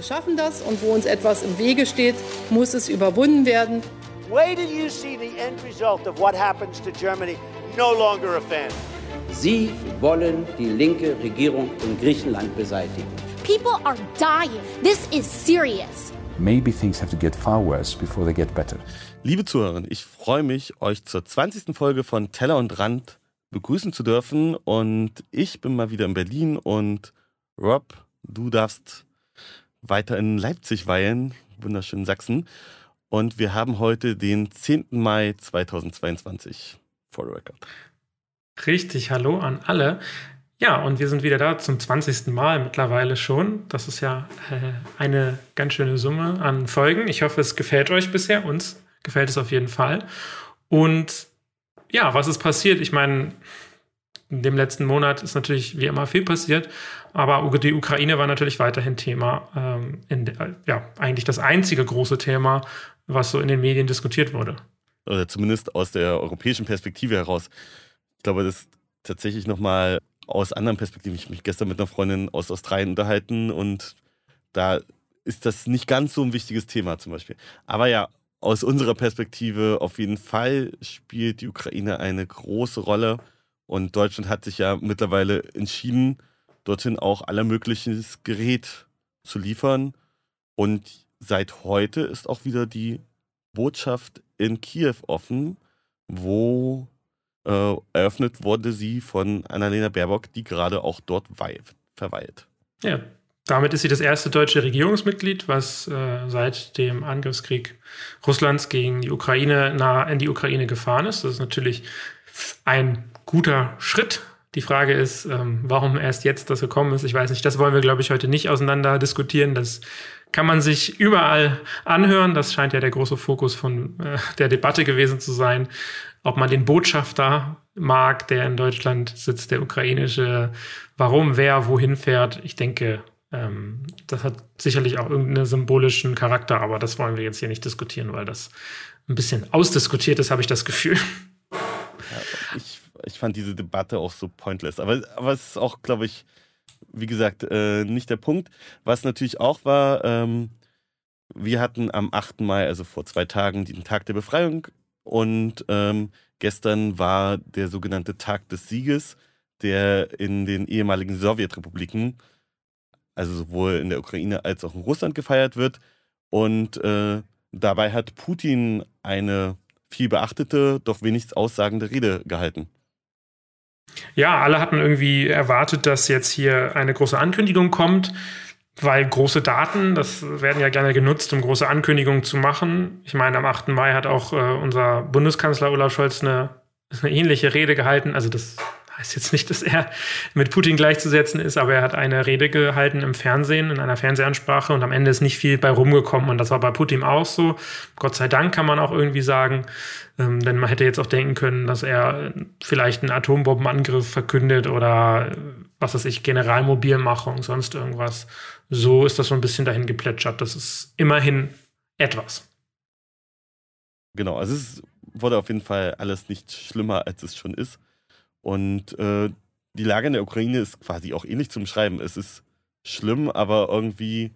Wir schaffen das und wo uns etwas im Wege steht, muss es überwunden werden. Wait till you see the end result of what happens to Germany. No longer a fan. Sie wollen die linke Regierung in Griechenland beseitigen. People are dying. This is serious. Maybe things have to get far worse before they get better. Liebe Zuhörer, ich freue mich, euch zur 20. Folge von Teller und Rand begrüßen zu dürfen. Und ich bin mal wieder in Berlin und Rob, du darfst weiter in Leipzig weilen, wunderschönen Sachsen. Und wir haben heute den 10. Mai 2022. For the record. Richtig, hallo an alle. Ja, und wir sind wieder da zum 20. Mal mittlerweile schon. Das ist ja äh, eine ganz schöne Summe an Folgen. Ich hoffe, es gefällt euch bisher. Uns gefällt es auf jeden Fall. Und ja, was ist passiert? Ich meine, in dem letzten Monat ist natürlich wie immer viel passiert, aber die Ukraine war natürlich weiterhin Thema. Ähm, in, ja, eigentlich das einzige große Thema, was so in den Medien diskutiert wurde. Oder zumindest aus der europäischen Perspektive heraus. Ich glaube, das ist tatsächlich nochmal aus anderen Perspektiven. Ich habe mich gestern mit einer Freundin aus Australien unterhalten und da ist das nicht ganz so ein wichtiges Thema zum Beispiel. Aber ja, aus unserer Perspektive auf jeden Fall spielt die Ukraine eine große Rolle und Deutschland hat sich ja mittlerweile entschieden, dorthin auch aller mögliches Gerät zu liefern. Und seit heute ist auch wieder die Botschaft in Kiew offen, wo äh, eröffnet wurde sie von Annalena Baerbock, die gerade auch dort verweilt. Ja, damit ist sie das erste deutsche Regierungsmitglied, was äh, seit dem Angriffskrieg Russlands gegen die Ukraine nah in die Ukraine gefahren ist. Das ist natürlich ein guter Schritt. Die Frage ist, ähm, warum erst jetzt das gekommen ist. Ich weiß nicht, das wollen wir, glaube ich, heute nicht auseinander diskutieren. Das kann man sich überall anhören. Das scheint ja der große Fokus von äh, der Debatte gewesen zu sein. Ob man den Botschafter mag, der in Deutschland sitzt, der ukrainische, warum, wer, wohin fährt. Ich denke, ähm, das hat sicherlich auch irgendeinen symbolischen Charakter, aber das wollen wir jetzt hier nicht diskutieren, weil das ein bisschen ausdiskutiert ist, habe ich das Gefühl. Ich, ich fand diese Debatte auch so pointless. Aber, aber es ist auch, glaube ich, wie gesagt, äh, nicht der Punkt. Was natürlich auch war, ähm, wir hatten am 8. Mai, also vor zwei Tagen, den Tag der Befreiung und ähm, gestern war der sogenannte Tag des Sieges, der in den ehemaligen Sowjetrepubliken, also sowohl in der Ukraine als auch in Russland gefeiert wird. Und äh, dabei hat Putin eine viel beachtete, doch wenigstens aussagende Rede gehalten. Ja, alle hatten irgendwie erwartet, dass jetzt hier eine große Ankündigung kommt, weil große Daten, das werden ja gerne genutzt, um große Ankündigungen zu machen. Ich meine, am 8. Mai hat auch äh, unser Bundeskanzler Olaf Scholz eine, eine ähnliche Rede gehalten. Also das heißt jetzt nicht, dass er mit Putin gleichzusetzen ist, aber er hat eine Rede gehalten im Fernsehen, in einer Fernsehansprache und am Ende ist nicht viel bei rumgekommen und das war bei Putin auch so. Gott sei Dank kann man auch irgendwie sagen, ähm, denn man hätte jetzt auch denken können, dass er vielleicht einen Atombombenangriff verkündet oder was weiß ich, Generalmobilmachung, sonst irgendwas. So ist das so ein bisschen dahin geplätschert. Das ist immerhin etwas. Genau, also es wurde auf jeden Fall alles nicht schlimmer, als es schon ist. Und äh, die Lage in der Ukraine ist quasi auch ähnlich zum Schreiben. Es ist schlimm, aber irgendwie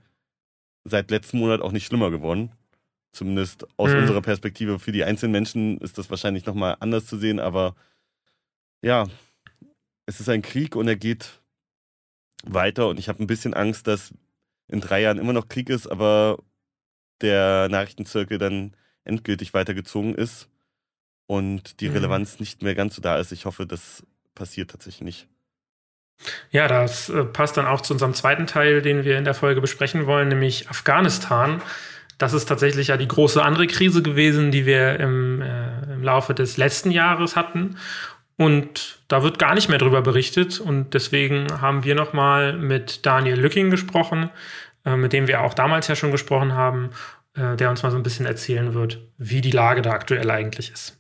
seit letzten Monat auch nicht schlimmer geworden. Zumindest aus mhm. unserer Perspektive. Für die einzelnen Menschen ist das wahrscheinlich nochmal anders zu sehen, aber ja, es ist ein Krieg und er geht weiter und ich habe ein bisschen Angst, dass in drei Jahren immer noch Krieg ist, aber der Nachrichtenzirkel dann endgültig weitergezogen ist und die mhm. Relevanz nicht mehr ganz so da ist. Ich hoffe, das passiert tatsächlich nicht. Ja, das äh, passt dann auch zu unserem zweiten Teil, den wir in der Folge besprechen wollen, nämlich Afghanistan. Das ist tatsächlich ja die große andere Krise gewesen, die wir im, äh, im Laufe des letzten Jahres hatten. Und da wird gar nicht mehr drüber berichtet. Und deswegen haben wir nochmal mit Daniel Lücking gesprochen, äh, mit dem wir auch damals ja schon gesprochen haben, äh, der uns mal so ein bisschen erzählen wird, wie die Lage da aktuell eigentlich ist.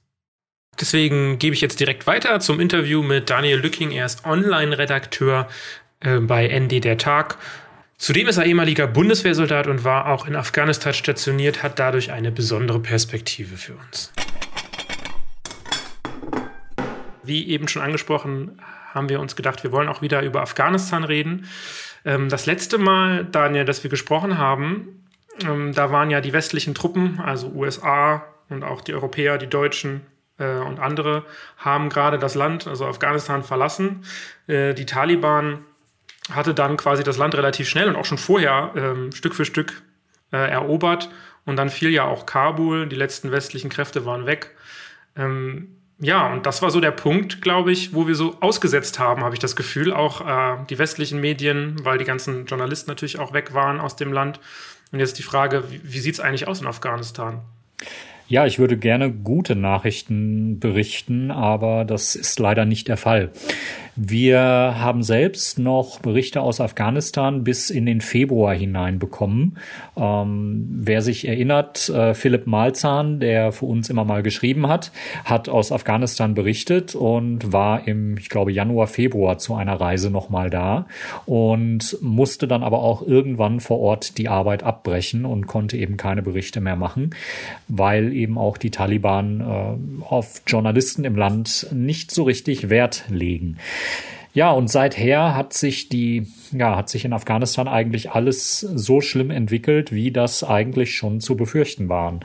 Deswegen gebe ich jetzt direkt weiter zum Interview mit Daniel Lücking. Er ist Online-Redakteur äh, bei ND Der Tag. Zudem ist er ehemaliger Bundeswehrsoldat und war auch in Afghanistan stationiert, hat dadurch eine besondere Perspektive für uns. Wie eben schon angesprochen, haben wir uns gedacht, wir wollen auch wieder über Afghanistan reden. Ähm, das letzte Mal, Daniel, dass wir gesprochen haben, ähm, da waren ja die westlichen Truppen, also USA und auch die Europäer, die Deutschen äh, und andere, haben gerade das Land, also Afghanistan, verlassen. Äh, die Taliban hatte dann quasi das Land relativ schnell und auch schon vorher ähm, Stück für Stück äh, erobert. Und dann fiel ja auch Kabul, die letzten westlichen Kräfte waren weg. Ähm, ja, und das war so der Punkt, glaube ich, wo wir so ausgesetzt haben, habe ich das Gefühl. Auch äh, die westlichen Medien, weil die ganzen Journalisten natürlich auch weg waren aus dem Land. Und jetzt die Frage, wie, wie sieht es eigentlich aus in Afghanistan? Ja, ich würde gerne gute Nachrichten berichten, aber das ist leider nicht der Fall. Wir haben selbst noch Berichte aus Afghanistan bis in den Februar hinein bekommen. Ähm, wer sich erinnert, äh, Philipp Malzahn, der für uns immer mal geschrieben hat, hat aus Afghanistan berichtet und war im, ich glaube, Januar, Februar zu einer Reise nochmal da und musste dann aber auch irgendwann vor Ort die Arbeit abbrechen und konnte eben keine Berichte mehr machen, weil eben auch die Taliban äh, auf Journalisten im Land nicht so richtig Wert legen. Ja, und seither hat sich die, ja, hat sich in Afghanistan eigentlich alles so schlimm entwickelt, wie das eigentlich schon zu befürchten waren.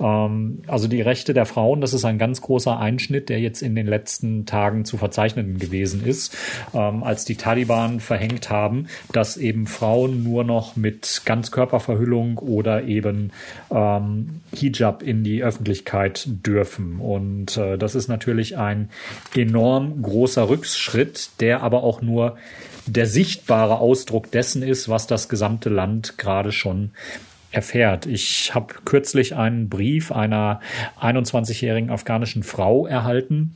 Ähm, also die Rechte der Frauen, das ist ein ganz großer Einschnitt, der jetzt in den letzten Tagen zu verzeichnen gewesen ist, ähm, als die Taliban verhängt haben, dass eben Frauen nur noch mit Ganzkörperverhüllung oder eben ähm, Hijab in die Öffentlichkeit dürfen. Und äh, das ist natürlich ein enorm großer Rückschritt, der aber auch nur der sichtbare Ausdruck dessen ist, was das gesamte Land gerade schon erfährt. Ich habe kürzlich einen Brief einer 21-jährigen afghanischen Frau erhalten,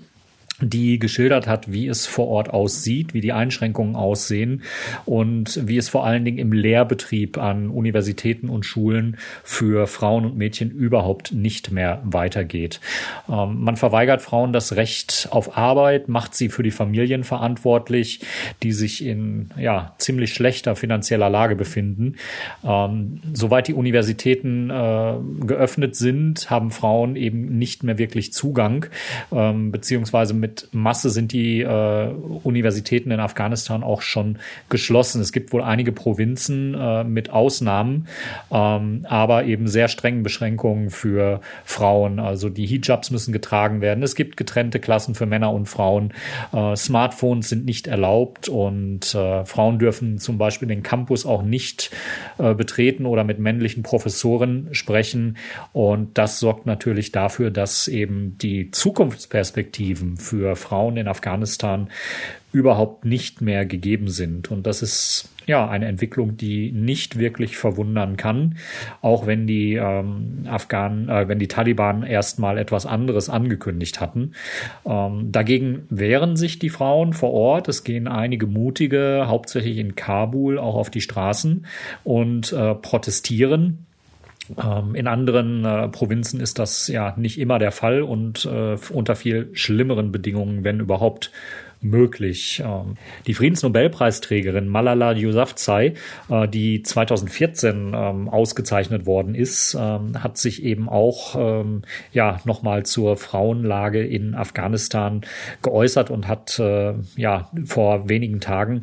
die geschildert hat, wie es vor Ort aussieht, wie die Einschränkungen aussehen und wie es vor allen Dingen im Lehrbetrieb an Universitäten und Schulen für Frauen und Mädchen überhaupt nicht mehr weitergeht. Ähm, man verweigert Frauen das Recht auf Arbeit, macht sie für die Familien verantwortlich, die sich in ja, ziemlich schlechter finanzieller Lage befinden. Ähm, soweit die Universitäten äh, geöffnet sind, haben Frauen eben nicht mehr wirklich Zugang, ähm, beziehungsweise mit mit Masse sind die äh, Universitäten in Afghanistan auch schon geschlossen. Es gibt wohl einige Provinzen äh, mit Ausnahmen, ähm, aber eben sehr strengen Beschränkungen für Frauen. Also die Hijabs müssen getragen werden. Es gibt getrennte Klassen für Männer und Frauen. Äh, Smartphones sind nicht erlaubt und äh, Frauen dürfen zum Beispiel den Campus auch nicht äh, betreten oder mit männlichen Professoren sprechen. Und das sorgt natürlich dafür, dass eben die Zukunftsperspektiven für für Frauen in Afghanistan überhaupt nicht mehr gegeben sind. Und das ist ja eine Entwicklung, die nicht wirklich verwundern kann, auch wenn die ähm, Afghanen, äh, wenn die Taliban erstmal etwas anderes angekündigt hatten. Ähm, dagegen wehren sich die Frauen vor Ort. Es gehen einige mutige, hauptsächlich in Kabul, auch auf die Straßen und äh, protestieren ähm, in anderen äh, Provinzen ist das ja nicht immer der Fall und äh, unter viel schlimmeren Bedingungen, wenn überhaupt möglich. Ähm, die Friedensnobelpreisträgerin Malala Yousafzai, äh, die 2014 ähm, ausgezeichnet worden ist, ähm, hat sich eben auch ja nochmal zur Frauenlage in Afghanistan geäußert und hat äh, ja vor wenigen Tagen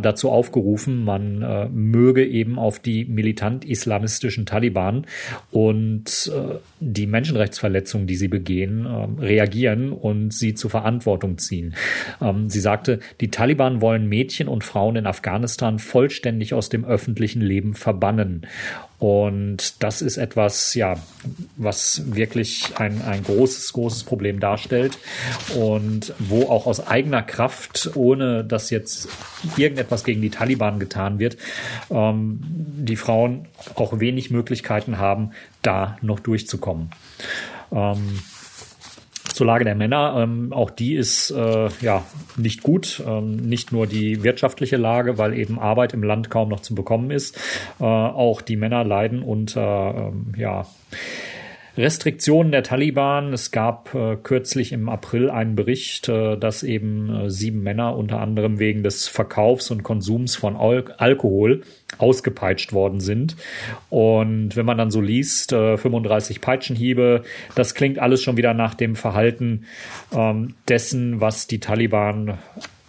dazu aufgerufen, man äh, möge eben auf die militant-islamistischen Taliban und die Menschenrechtsverletzungen, die sie begehen, reagieren und sie zur Verantwortung ziehen. Sie sagte, die Taliban wollen Mädchen und Frauen in Afghanistan vollständig aus dem öffentlichen Leben verbannen. Und das ist etwas, ja, was wirklich ein, ein großes, großes Problem darstellt und wo auch aus eigener Kraft, ohne dass jetzt irgendetwas gegen die Taliban getan wird, ähm, die Frauen auch wenig Möglichkeiten haben, da noch durchzukommen. Ähm, zur Lage der Männer. Ähm, auch die ist äh, ja nicht gut. Ähm, nicht nur die wirtschaftliche Lage, weil eben Arbeit im Land kaum noch zu bekommen ist. Äh, auch die Männer leiden unter ähm, ja Restriktionen der Taliban. Es gab äh, kürzlich im April einen Bericht, äh, dass eben äh, sieben Männer unter anderem wegen des Verkaufs und Konsums von Al Alkohol ausgepeitscht worden sind. Und wenn man dann so liest, 35 äh, Peitschenhiebe, das klingt alles schon wieder nach dem Verhalten ähm, dessen, was die Taliban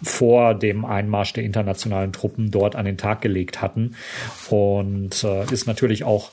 vor dem Einmarsch der internationalen Truppen dort an den Tag gelegt hatten. Und äh, ist natürlich auch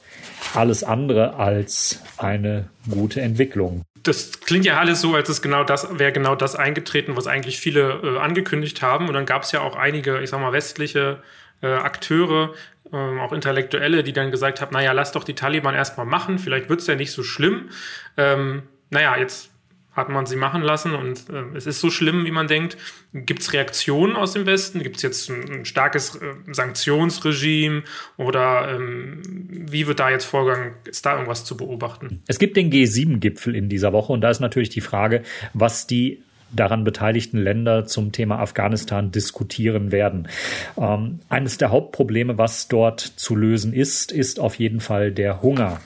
alles andere als eine gute Entwicklung. Das klingt ja alles so, als es genau das wäre genau das eingetreten, was eigentlich viele äh, angekündigt haben. Und dann gab es ja auch einige, ich sag mal, westliche äh, Akteure, äh, auch Intellektuelle, die dann gesagt haben, naja, lass doch die Taliban erstmal machen, vielleicht wird es ja nicht so schlimm. Ähm, naja, jetzt hat man sie machen lassen und äh, es ist so schlimm, wie man denkt. Gibt es Reaktionen aus dem Westen? Gibt es jetzt ein, ein starkes äh, Sanktionsregime oder ähm, wie wird da jetzt vorgegangen? Ist da irgendwas zu beobachten? Es gibt den G7-Gipfel in dieser Woche und da ist natürlich die Frage, was die daran beteiligten Länder zum Thema Afghanistan diskutieren werden. Ähm, eines der Hauptprobleme, was dort zu lösen ist, ist auf jeden Fall der Hunger.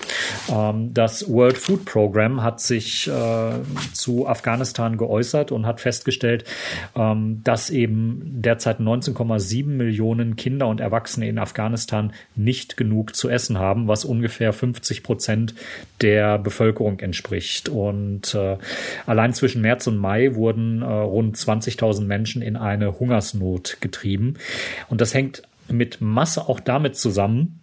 Ähm, das World Food Program hat sich äh, zu Afghanistan geäußert und hat festgestellt, ähm, dass eben derzeit 19,7 Millionen Kinder und Erwachsene in Afghanistan nicht genug zu essen haben, was ungefähr 50 Prozent der Bevölkerung entspricht. Und äh, allein zwischen März und Mai wurden wurden äh, rund 20.000 Menschen in eine Hungersnot getrieben. Und das hängt mit Masse auch damit zusammen,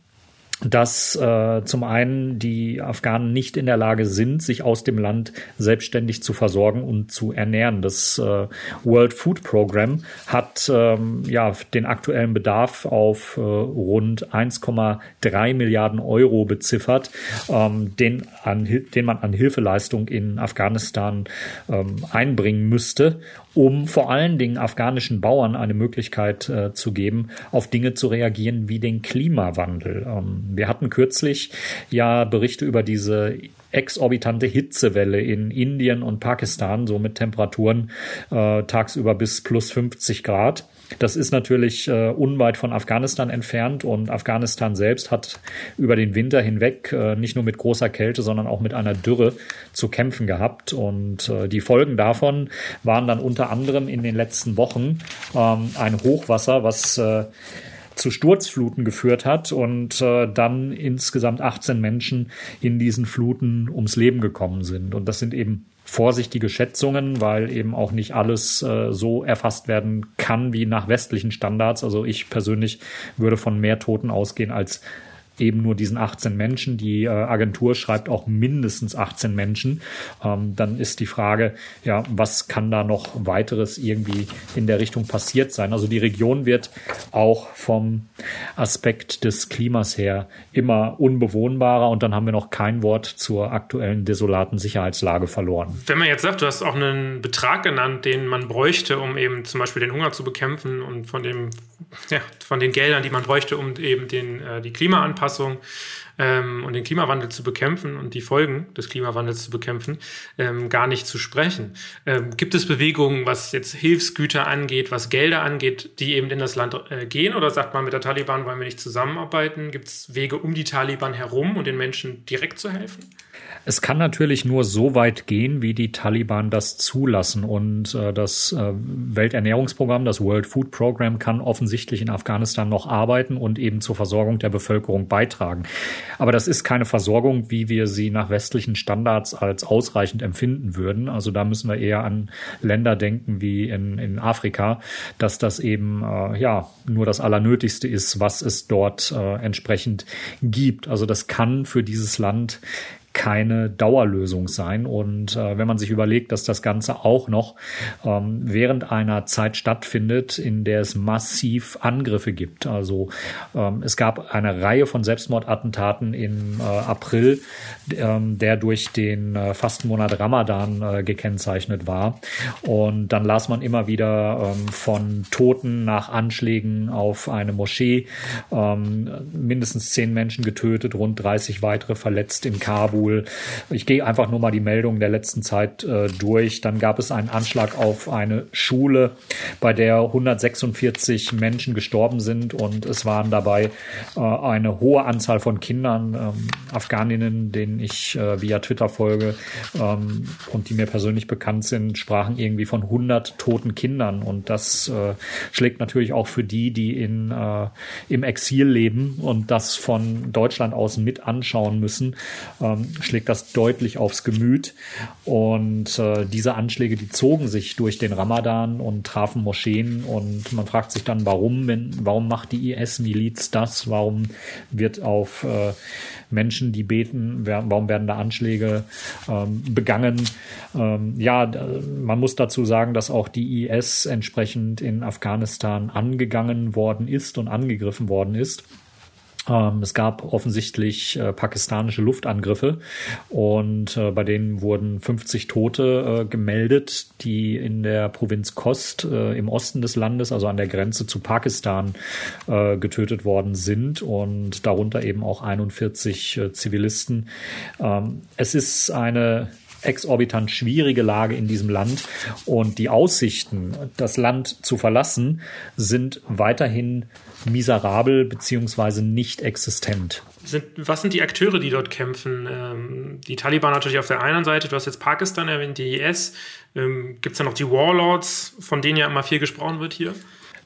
dass äh, zum einen die Afghanen nicht in der Lage sind, sich aus dem Land selbstständig zu versorgen und zu ernähren. Das äh, World Food Program hat ähm, ja den aktuellen Bedarf auf äh, rund 1,3 Milliarden Euro beziffert, ähm, den, an, den man an Hilfeleistung in Afghanistan ähm, einbringen müsste um vor allen Dingen afghanischen Bauern eine Möglichkeit äh, zu geben, auf Dinge zu reagieren wie den Klimawandel. Ähm, wir hatten kürzlich ja Berichte über diese exorbitante Hitzewelle in Indien und Pakistan, so mit Temperaturen äh, tagsüber bis plus 50 Grad. Das ist natürlich äh, unweit von Afghanistan entfernt und Afghanistan selbst hat über den Winter hinweg äh, nicht nur mit großer Kälte, sondern auch mit einer Dürre zu kämpfen gehabt. Und äh, die Folgen davon waren dann unter anderem in den letzten Wochen ähm, ein Hochwasser, was äh, zu Sturzfluten geführt hat und äh, dann insgesamt 18 Menschen in diesen Fluten ums Leben gekommen sind. Und das sind eben vorsichtige Schätzungen, weil eben auch nicht alles äh, so erfasst werden kann wie nach westlichen Standards. Also ich persönlich würde von mehr Toten ausgehen als eben nur diesen 18 Menschen. Die äh, Agentur schreibt auch mindestens 18 Menschen. Ähm, dann ist die Frage, ja, was kann da noch weiteres irgendwie in der Richtung passiert sein? Also die Region wird auch vom Aspekt des Klimas her immer unbewohnbarer und dann haben wir noch kein Wort zur aktuellen desolaten Sicherheitslage verloren. Wenn man jetzt sagt, du hast auch einen Betrag genannt, den man bräuchte, um eben zum Beispiel den Hunger zu bekämpfen und von dem, ja, von den Geldern, die man bräuchte, um eben den, äh, die Klimaanpassung Klimaanpassung ähm, und den Klimawandel zu bekämpfen und die Folgen des Klimawandels zu bekämpfen, ähm, gar nicht zu sprechen. Ähm, gibt es Bewegungen, was jetzt Hilfsgüter angeht, was Gelder angeht, die eben in das Land äh, gehen? Oder sagt man, mit der Taliban wollen wir nicht zusammenarbeiten? Gibt es Wege um die Taliban herum und den Menschen direkt zu helfen? Es kann natürlich nur so weit gehen, wie die Taliban das zulassen. Und äh, das äh, Welternährungsprogramm, das World Food Program, kann offensichtlich in Afghanistan noch arbeiten und eben zur Versorgung der Bevölkerung beitragen. Aber das ist keine Versorgung, wie wir sie nach westlichen Standards als ausreichend empfinden würden. Also da müssen wir eher an Länder denken wie in, in Afrika, dass das eben äh, ja nur das Allernötigste ist, was es dort äh, entsprechend gibt. Also das kann für dieses Land keine Dauerlösung sein. Und äh, wenn man sich überlegt, dass das Ganze auch noch ähm, während einer Zeit stattfindet, in der es massiv Angriffe gibt. Also ähm, es gab eine Reihe von Selbstmordattentaten im äh, April, ähm, der durch den äh, Fastenmonat Ramadan äh, gekennzeichnet war. Und dann las man immer wieder ähm, von Toten nach Anschlägen auf eine Moschee, ähm, mindestens zehn Menschen getötet, rund 30 weitere verletzt in Kabul. Kabul. Ich gehe einfach nur mal die Meldungen der letzten Zeit äh, durch. Dann gab es einen Anschlag auf eine Schule, bei der 146 Menschen gestorben sind und es waren dabei äh, eine hohe Anzahl von Kindern, ähm, Afghaninnen, denen ich äh, via Twitter folge ähm, und die mir persönlich bekannt sind, sprachen irgendwie von 100 toten Kindern und das äh, schlägt natürlich auch für die, die in, äh, im Exil leben und das von Deutschland aus mit anschauen müssen, ähm, schlägt das deutlich aufs Gemüt. Und äh, diese Anschläge, die zogen sich durch den Ramadan und trafen Moscheen. Und man fragt sich dann, warum, wenn, warum macht die IS-Miliz das? Warum wird auf äh, Menschen, die beten, warum werden da Anschläge ähm, begangen? Ähm, ja, man muss dazu sagen, dass auch die IS entsprechend in Afghanistan angegangen worden ist und angegriffen worden ist. Ähm, es gab offensichtlich äh, pakistanische Luftangriffe und äh, bei denen wurden 50 Tote äh, gemeldet, die in der Provinz Kost im Osten des Landes, also an der Grenze zu Pakistan, getötet worden sind und darunter eben auch 41 äh, Zivilisten. Ähm, es ist eine exorbitant schwierige Lage in diesem Land und die Aussichten, das Land zu verlassen, sind weiterhin miserabel beziehungsweise nicht existent. Sind, was sind die Akteure, die dort kämpfen? Ähm, die Taliban natürlich auf der einen Seite, du hast jetzt Pakistan erwähnt, die IS. Ähm, Gibt es da noch die Warlords, von denen ja immer viel gesprochen wird hier?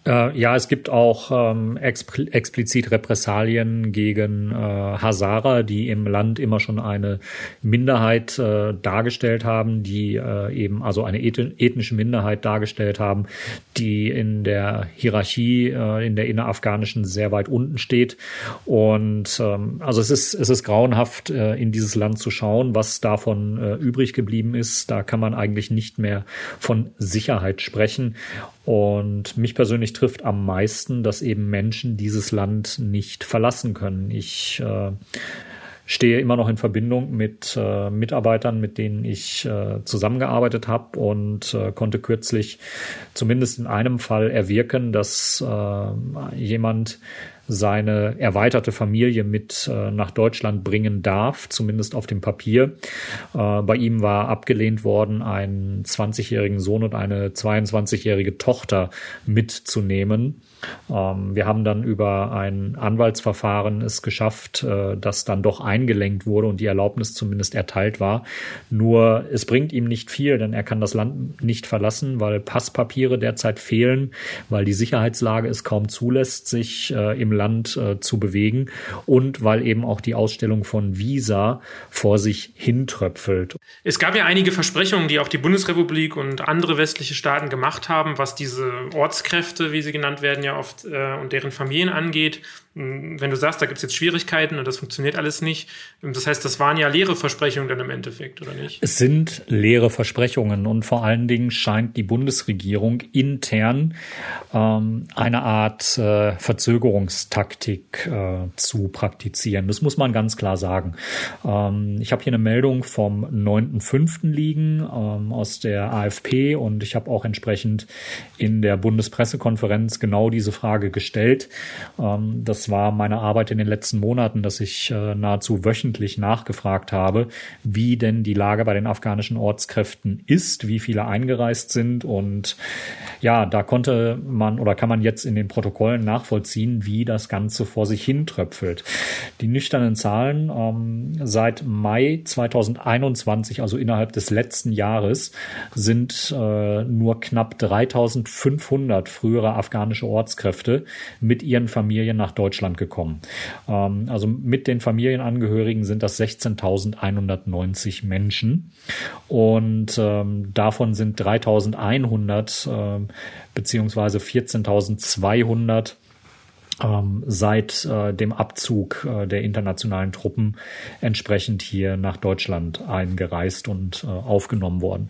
Äh, ja, es gibt auch ähm, expl explizit Repressalien gegen äh, Hazara, die im Land immer schon eine Minderheit äh, dargestellt haben, die äh, eben also eine ethnische Minderheit dargestellt haben, die in der Hierarchie äh, in der innerafghanischen sehr weit unten steht. Und ähm, also es ist es ist grauenhaft, äh, in dieses Land zu schauen, was davon übrig geblieben ist. Da kann man eigentlich nicht mehr von Sicherheit sprechen. Und mich persönlich trifft am meisten, dass eben Menschen dieses Land nicht verlassen können. Ich äh, stehe immer noch in Verbindung mit äh, Mitarbeitern, mit denen ich äh, zusammengearbeitet habe und äh, konnte kürzlich zumindest in einem Fall erwirken, dass äh, jemand seine erweiterte Familie mit äh, nach Deutschland bringen darf, zumindest auf dem Papier. Äh, bei ihm war abgelehnt worden, einen 20-jährigen Sohn und eine 22-jährige Tochter mitzunehmen. Ähm, wir haben dann über ein Anwaltsverfahren es geschafft, äh, das dann doch eingelenkt wurde und die Erlaubnis zumindest erteilt war. Nur es bringt ihm nicht viel, denn er kann das Land nicht verlassen, weil Passpapiere derzeit fehlen, weil die Sicherheitslage es kaum zulässt, sich äh, im Land äh, zu bewegen und weil eben auch die Ausstellung von Visa vor sich hintröpfelt. Es gab ja einige Versprechungen, die auch die Bundesrepublik und andere westliche Staaten gemacht haben, was diese Ortskräfte, wie sie genannt werden, ja oft äh, und deren Familien angeht. Hm, wenn du sagst, da gibt es jetzt Schwierigkeiten und das funktioniert alles nicht, das heißt, das waren ja leere Versprechungen dann im Endeffekt, oder nicht? Es sind leere Versprechungen und vor allen Dingen scheint die Bundesregierung intern ähm, eine Art äh, Verzögerungstaktik äh, zu praktizieren. Das muss man ganz klar sagen. Ähm, ich habe hier eine Meldung vom 9.5. liegen ähm, aus der AFP und ich habe auch entsprechend in der Bundespressekonferenz genau diese Frage gestellt. Ähm, das war meine Arbeit in den letzten Monaten, dass ich äh, nahezu wöchentlich nachgefragt habe, wie denn die Lage bei den afghanischen Ortskräften ist, wie viele eingereist sind. Und ja, da konnte man oder kann man jetzt in den Protokollen nachvollziehen, wie das Ganze vor sich hin tröpfelt. Die nüchternen Zahlen ähm, seit Mai 2021, also innerhalb des letzten Jahres, sind äh, nur knapp 3500 frühere afghanische Ortskräfte mit ihren Familien nach Deutschland Deutschland gekommen. Ähm, also mit den Familienangehörigen sind das 16.190 Menschen und ähm, davon sind 3.100 äh, beziehungsweise 14.200 ähm, seit äh, dem Abzug äh, der internationalen Truppen entsprechend hier nach Deutschland eingereist und äh, aufgenommen worden.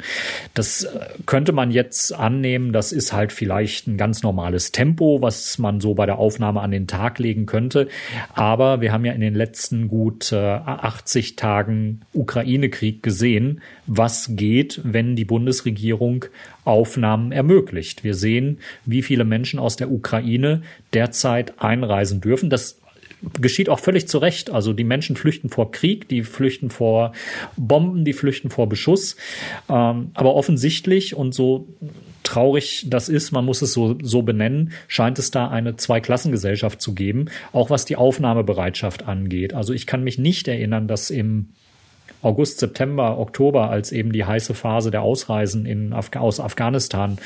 Das äh, könnte man jetzt annehmen, das ist halt vielleicht ein ganz normales Tempo, was man so bei der Aufnahme an den Tag legen könnte. Aber wir haben ja in den letzten gut 80 äh, Tagen Ukraine-Krieg gesehen, was geht, wenn die Bundesregierung Aufnahmen ermöglicht. Wir sehen, wie viele Menschen aus der Ukraine derzeit einreisen dürfen. Das geschieht auch völlig zu Recht. Also die Menschen flüchten vor Krieg, die flüchten vor Bomben, die flüchten vor Beschuss. Ähm, aber offensichtlich und so traurig das ist, man muss es so, so benennen, scheint es da eine Zweiklassengesellschaft zu geben, auch was die Aufnahmebereitschaft angeht. Also ich kann mich nicht erinnern, dass im August, September, Oktober, als eben die heiße Phase der Ausreisen in Af aus Afghanistan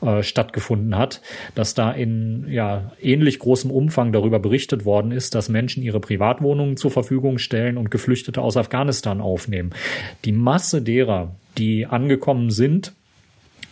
äh, stattgefunden hat, dass da in ja, ähnlich großem Umfang darüber berichtet worden ist, dass Menschen ihre Privatwohnungen zur Verfügung stellen und Geflüchtete aus Afghanistan aufnehmen. Die Masse derer, die angekommen sind,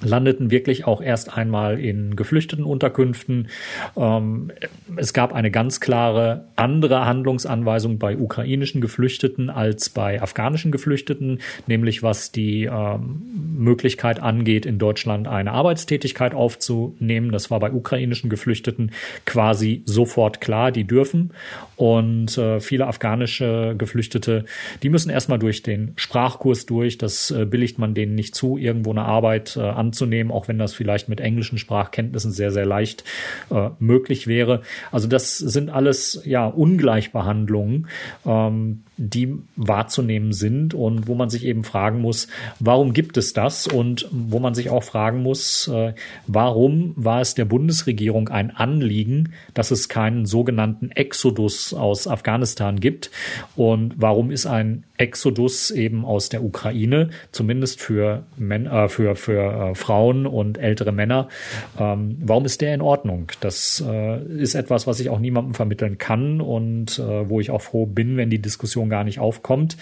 landeten wirklich auch erst einmal in geflüchteten Unterkünften. Ähm, es gab eine ganz klare andere Handlungsanweisung bei ukrainischen Geflüchteten als bei afghanischen Geflüchteten, nämlich was die ähm, Möglichkeit angeht, in Deutschland eine Arbeitstätigkeit aufzunehmen. Das war bei ukrainischen Geflüchteten quasi sofort klar, die dürfen. Und äh, viele afghanische Geflüchtete, die müssen erstmal durch den Sprachkurs durch. Das äh, billigt man denen nicht zu, irgendwo eine Arbeit äh, anzunehmen, auch wenn das vielleicht mit englischen Sprachkenntnissen sehr, sehr leicht äh, möglich wäre. Also das sind alles ja Ungleichbehandlungen. Ähm, die wahrzunehmen sind und wo man sich eben fragen muss, warum gibt es das und wo man sich auch fragen muss, äh, warum war es der Bundesregierung ein Anliegen, dass es keinen sogenannten Exodus aus Afghanistan gibt und warum ist ein Exodus eben aus der Ukraine, zumindest für, Men äh, für, für äh, Frauen und ältere Männer. Ähm, warum ist der in Ordnung? Das äh, ist etwas, was ich auch niemandem vermitteln kann und äh, wo ich auch froh bin, wenn die Diskussion gar nicht aufkommt.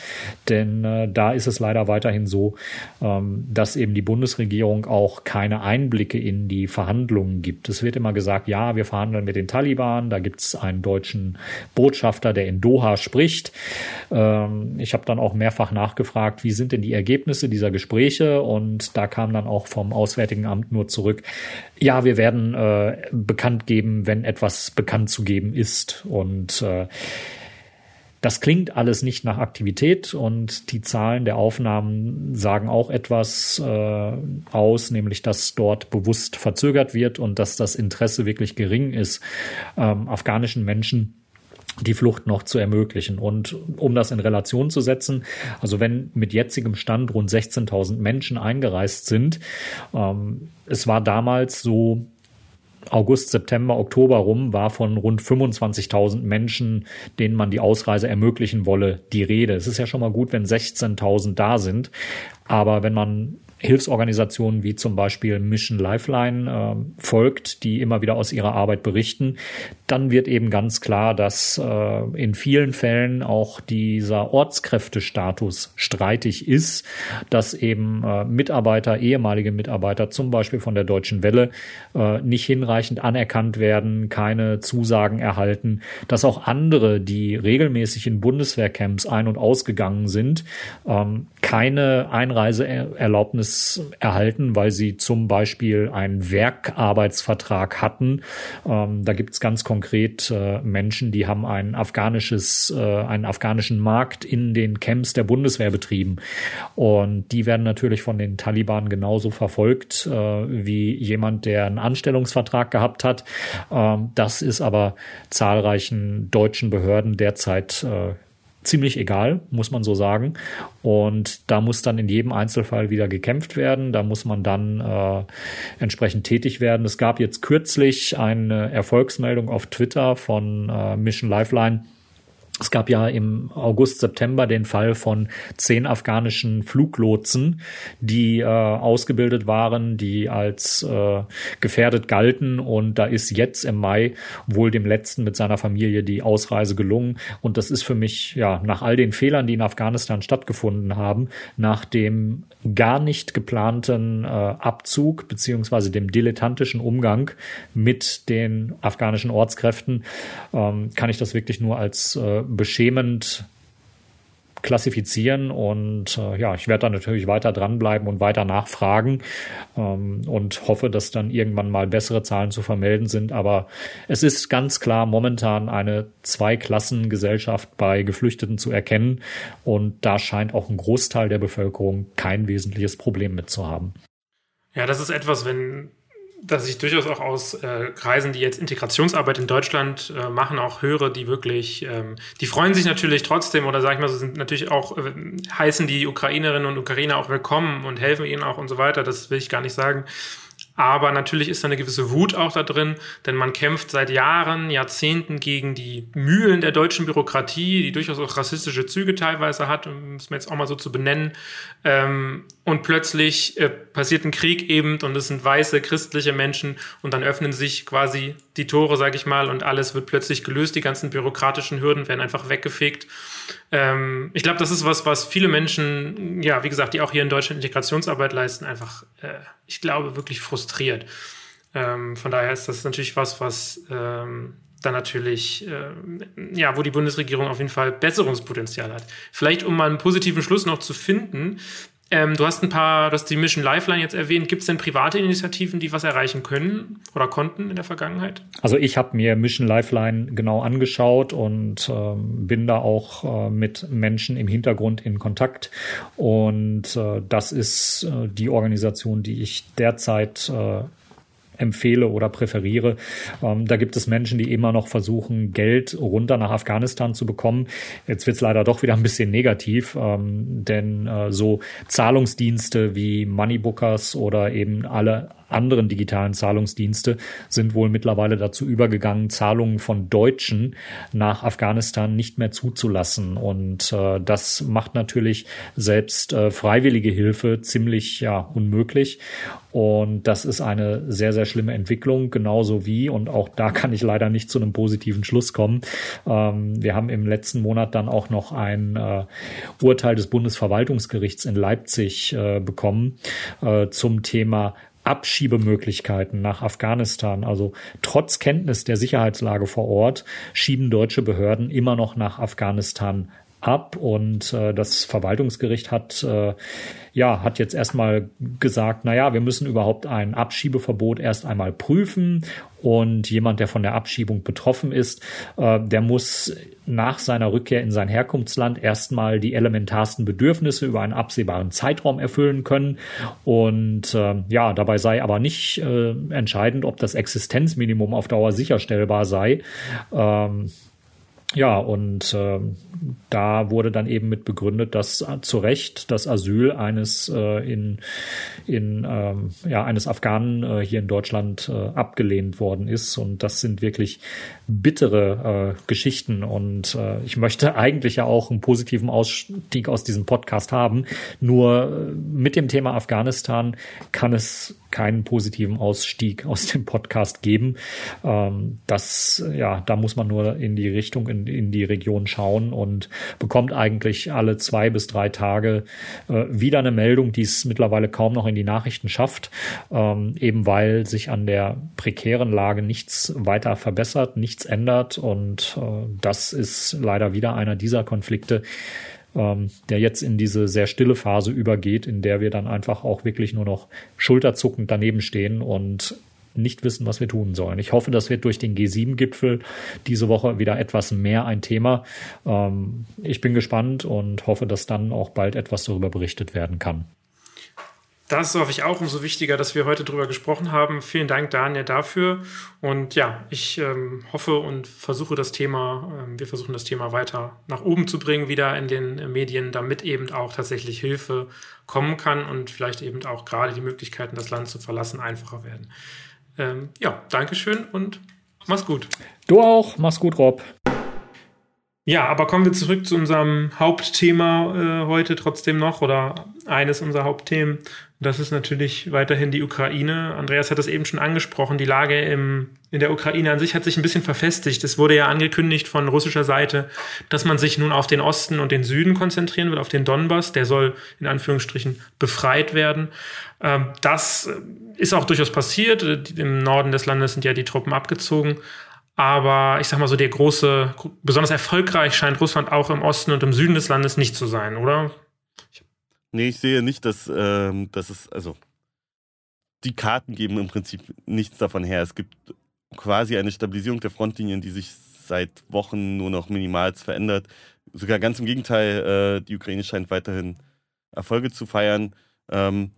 Denn äh, da ist es leider weiterhin so, ähm, dass eben die Bundesregierung auch keine Einblicke in die Verhandlungen gibt. Es wird immer gesagt, ja, wir verhandeln mit den Taliban, da gibt es einen deutschen Botschafter, der in Doha spricht. Ähm, ich habe habe dann auch mehrfach nachgefragt, wie sind denn die Ergebnisse dieser Gespräche und da kam dann auch vom Auswärtigen Amt nur zurück, ja, wir werden äh, bekannt geben, wenn etwas bekannt zu geben ist und äh, das klingt alles nicht nach Aktivität und die Zahlen der Aufnahmen sagen auch etwas äh, aus, nämlich dass dort bewusst verzögert wird und dass das Interesse wirklich gering ist, ähm, afghanischen Menschen die Flucht noch zu ermöglichen. Und um das in Relation zu setzen, also wenn mit jetzigem Stand rund 16.000 Menschen eingereist sind, ähm, es war damals so, August, September, Oktober rum war von rund 25.000 Menschen, denen man die Ausreise ermöglichen wolle, die Rede. Es ist ja schon mal gut, wenn 16.000 da sind. Aber wenn man Hilfsorganisationen wie zum Beispiel Mission Lifeline äh, folgt, die immer wieder aus ihrer Arbeit berichten, dann wird eben ganz klar, dass äh, in vielen Fällen auch dieser Ortskräftestatus streitig ist, dass eben äh, Mitarbeiter, ehemalige Mitarbeiter zum Beispiel von der Deutschen Welle äh, nicht hinreichend anerkannt werden, keine Zusagen erhalten, dass auch andere, die regelmäßig in Bundeswehrcamps ein- und ausgegangen sind, ähm, keine Einreiseerlaubnis Erlaubnis erhalten, weil sie zum Beispiel einen Werkarbeitsvertrag hatten. Ähm, da gibt es ganz konkret äh, Menschen, die haben ein afghanisches, äh, einen afghanischen Markt in den Camps der Bundeswehr betrieben. Und die werden natürlich von den Taliban genauso verfolgt äh, wie jemand, der einen Anstellungsvertrag gehabt hat. Ähm, das ist aber zahlreichen deutschen Behörden derzeit äh, ziemlich egal, muss man so sagen. Und da muss dann in jedem Einzelfall wieder gekämpft werden. Da muss man dann äh, entsprechend tätig werden. Es gab jetzt kürzlich eine Erfolgsmeldung auf Twitter von äh, Mission Lifeline es gab ja im August, September den Fall von zehn afghanischen Fluglotsen, die äh, ausgebildet waren, die als äh, gefährdet galten. Und da ist jetzt im Mai wohl dem letzten mit seiner Familie die Ausreise gelungen. Und das ist für mich, ja, nach all den Fehlern, die in Afghanistan stattgefunden haben, nach dem gar nicht geplanten äh, Abzug beziehungsweise dem dilettantischen Umgang mit den afghanischen Ortskräften, ähm, kann ich das wirklich nur als äh, beschämend klassifizieren und äh, ja, ich werde da natürlich weiter dranbleiben und weiter nachfragen ähm, und hoffe, dass dann irgendwann mal bessere Zahlen zu vermelden sind. Aber es ist ganz klar momentan eine Zweiklassengesellschaft bei Geflüchteten zu erkennen und da scheint auch ein Großteil der Bevölkerung kein wesentliches Problem mit zu haben. Ja, das ist etwas, wenn dass ich durchaus auch aus äh, Kreisen, die jetzt Integrationsarbeit in Deutschland äh, machen, auch höre, die wirklich, ähm, die freuen sich natürlich trotzdem oder sag ich mal so, sind natürlich auch, äh, heißen die Ukrainerinnen und Ukrainer auch willkommen und helfen ihnen auch und so weiter. Das will ich gar nicht sagen. Aber natürlich ist da eine gewisse Wut auch da drin, denn man kämpft seit Jahren, Jahrzehnten gegen die Mühlen der deutschen Bürokratie, die durchaus auch rassistische Züge teilweise hat, um es mir jetzt auch mal so zu benennen. Ähm, und plötzlich äh, passiert ein Krieg eben und es sind weiße christliche Menschen und dann öffnen sich quasi die Tore, sage ich mal, und alles wird plötzlich gelöst. Die ganzen bürokratischen Hürden werden einfach weggefegt. Ähm, ich glaube, das ist was, was viele Menschen, ja, wie gesagt, die auch hier in Deutschland Integrationsarbeit leisten, einfach, äh, ich glaube, wirklich frustriert. Ähm, von daher ist das natürlich was, was ähm, dann natürlich, äh, ja, wo die Bundesregierung auf jeden Fall Besserungspotenzial hat. Vielleicht, um mal einen positiven Schluss noch zu finden, ähm, du hast ein paar, du hast die Mission Lifeline jetzt erwähnt. Gibt es denn private Initiativen, die was erreichen können oder konnten in der Vergangenheit? Also ich habe mir Mission Lifeline genau angeschaut und ähm, bin da auch äh, mit Menschen im Hintergrund in Kontakt. Und äh, das ist äh, die Organisation, die ich derzeit äh, empfehle oder präferiere. Ähm, da gibt es Menschen, die immer noch versuchen, Geld runter nach Afghanistan zu bekommen. Jetzt wird es leider doch wieder ein bisschen negativ, ähm, denn äh, so Zahlungsdienste wie Moneybookers oder eben alle anderen digitalen Zahlungsdienste sind wohl mittlerweile dazu übergegangen, Zahlungen von Deutschen nach Afghanistan nicht mehr zuzulassen. Und äh, das macht natürlich selbst äh, freiwillige Hilfe ziemlich ja, unmöglich. Und das ist eine sehr, sehr schlimme Entwicklung, genauso wie, und auch da kann ich leider nicht zu einem positiven Schluss kommen. Ähm, wir haben im letzten Monat dann auch noch ein äh, Urteil des Bundesverwaltungsgerichts in Leipzig äh, bekommen äh, zum Thema Abschiebemöglichkeiten nach Afghanistan. Also trotz Kenntnis der Sicherheitslage vor Ort schieben deutsche Behörden immer noch nach Afghanistan ab und äh, das Verwaltungsgericht hat äh, ja hat jetzt erstmal gesagt, na ja, wir müssen überhaupt ein Abschiebeverbot erst einmal prüfen und jemand, der von der Abschiebung betroffen ist, äh, der muss nach seiner Rückkehr in sein Herkunftsland erstmal die elementarsten Bedürfnisse über einen absehbaren Zeitraum erfüllen können und äh, ja, dabei sei aber nicht äh, entscheidend, ob das Existenzminimum auf Dauer sicherstellbar sei. Ähm, ja, und äh, da wurde dann eben mit begründet, dass zu Recht das Asyl eines äh, in, in ähm, ja eines Afghanen äh, hier in Deutschland äh, abgelehnt worden ist. Und das sind wirklich bittere äh, Geschichten. Und äh, ich möchte eigentlich ja auch einen positiven Ausstieg aus diesem Podcast haben. Nur äh, mit dem Thema Afghanistan kann es keinen positiven Ausstieg aus dem Podcast geben. Ähm, das, ja, da muss man nur in die Richtung, in, in die Region schauen und bekommt eigentlich alle zwei bis drei Tage äh, wieder eine Meldung, die es mittlerweile kaum noch in die Nachrichten schafft, ähm, eben weil sich an der prekären Lage nichts weiter verbessert, nichts ändert und äh, das ist leider wieder einer dieser Konflikte, ähm, der jetzt in diese sehr stille Phase übergeht, in der wir dann einfach auch wirklich nur noch schulterzuckend daneben stehen und nicht wissen, was wir tun sollen. Ich hoffe, das wird durch den G7-Gipfel diese Woche wieder etwas mehr ein Thema. Ähm, ich bin gespannt und hoffe, dass dann auch bald etwas darüber berichtet werden kann das hoffe ich auch umso wichtiger, dass wir heute darüber gesprochen haben. Vielen Dank, Daniel, dafür. Und ja, ich ähm, hoffe und versuche das Thema, ähm, wir versuchen das Thema weiter nach oben zu bringen, wieder in den äh, Medien, damit eben auch tatsächlich Hilfe kommen kann und vielleicht eben auch gerade die Möglichkeiten, das Land zu verlassen, einfacher werden. Ähm, ja, Dankeschön und mach's gut. Du auch, mach's gut, Rob. Ja, aber kommen wir zurück zu unserem Hauptthema äh, heute trotzdem noch oder eines unserer Hauptthemen. Das ist natürlich weiterhin die Ukraine. Andreas hat das eben schon angesprochen. Die Lage im, in der Ukraine an sich hat sich ein bisschen verfestigt. Es wurde ja angekündigt von russischer Seite, dass man sich nun auf den Osten und den Süden konzentrieren will, auf den Donbass. Der soll in Anführungsstrichen befreit werden. Ähm, das ist auch durchaus passiert. Im Norden des Landes sind ja die Truppen abgezogen. Aber ich sag mal so, der große, besonders erfolgreich scheint Russland auch im Osten und im Süden des Landes nicht zu sein, oder? Nee, ich sehe nicht, dass, ähm, dass es, also die Karten geben im Prinzip nichts davon her. Es gibt quasi eine Stabilisierung der Frontlinien, die sich seit Wochen nur noch minimal verändert. Sogar ganz im Gegenteil, äh, die Ukraine scheint weiterhin Erfolge zu feiern. Ähm,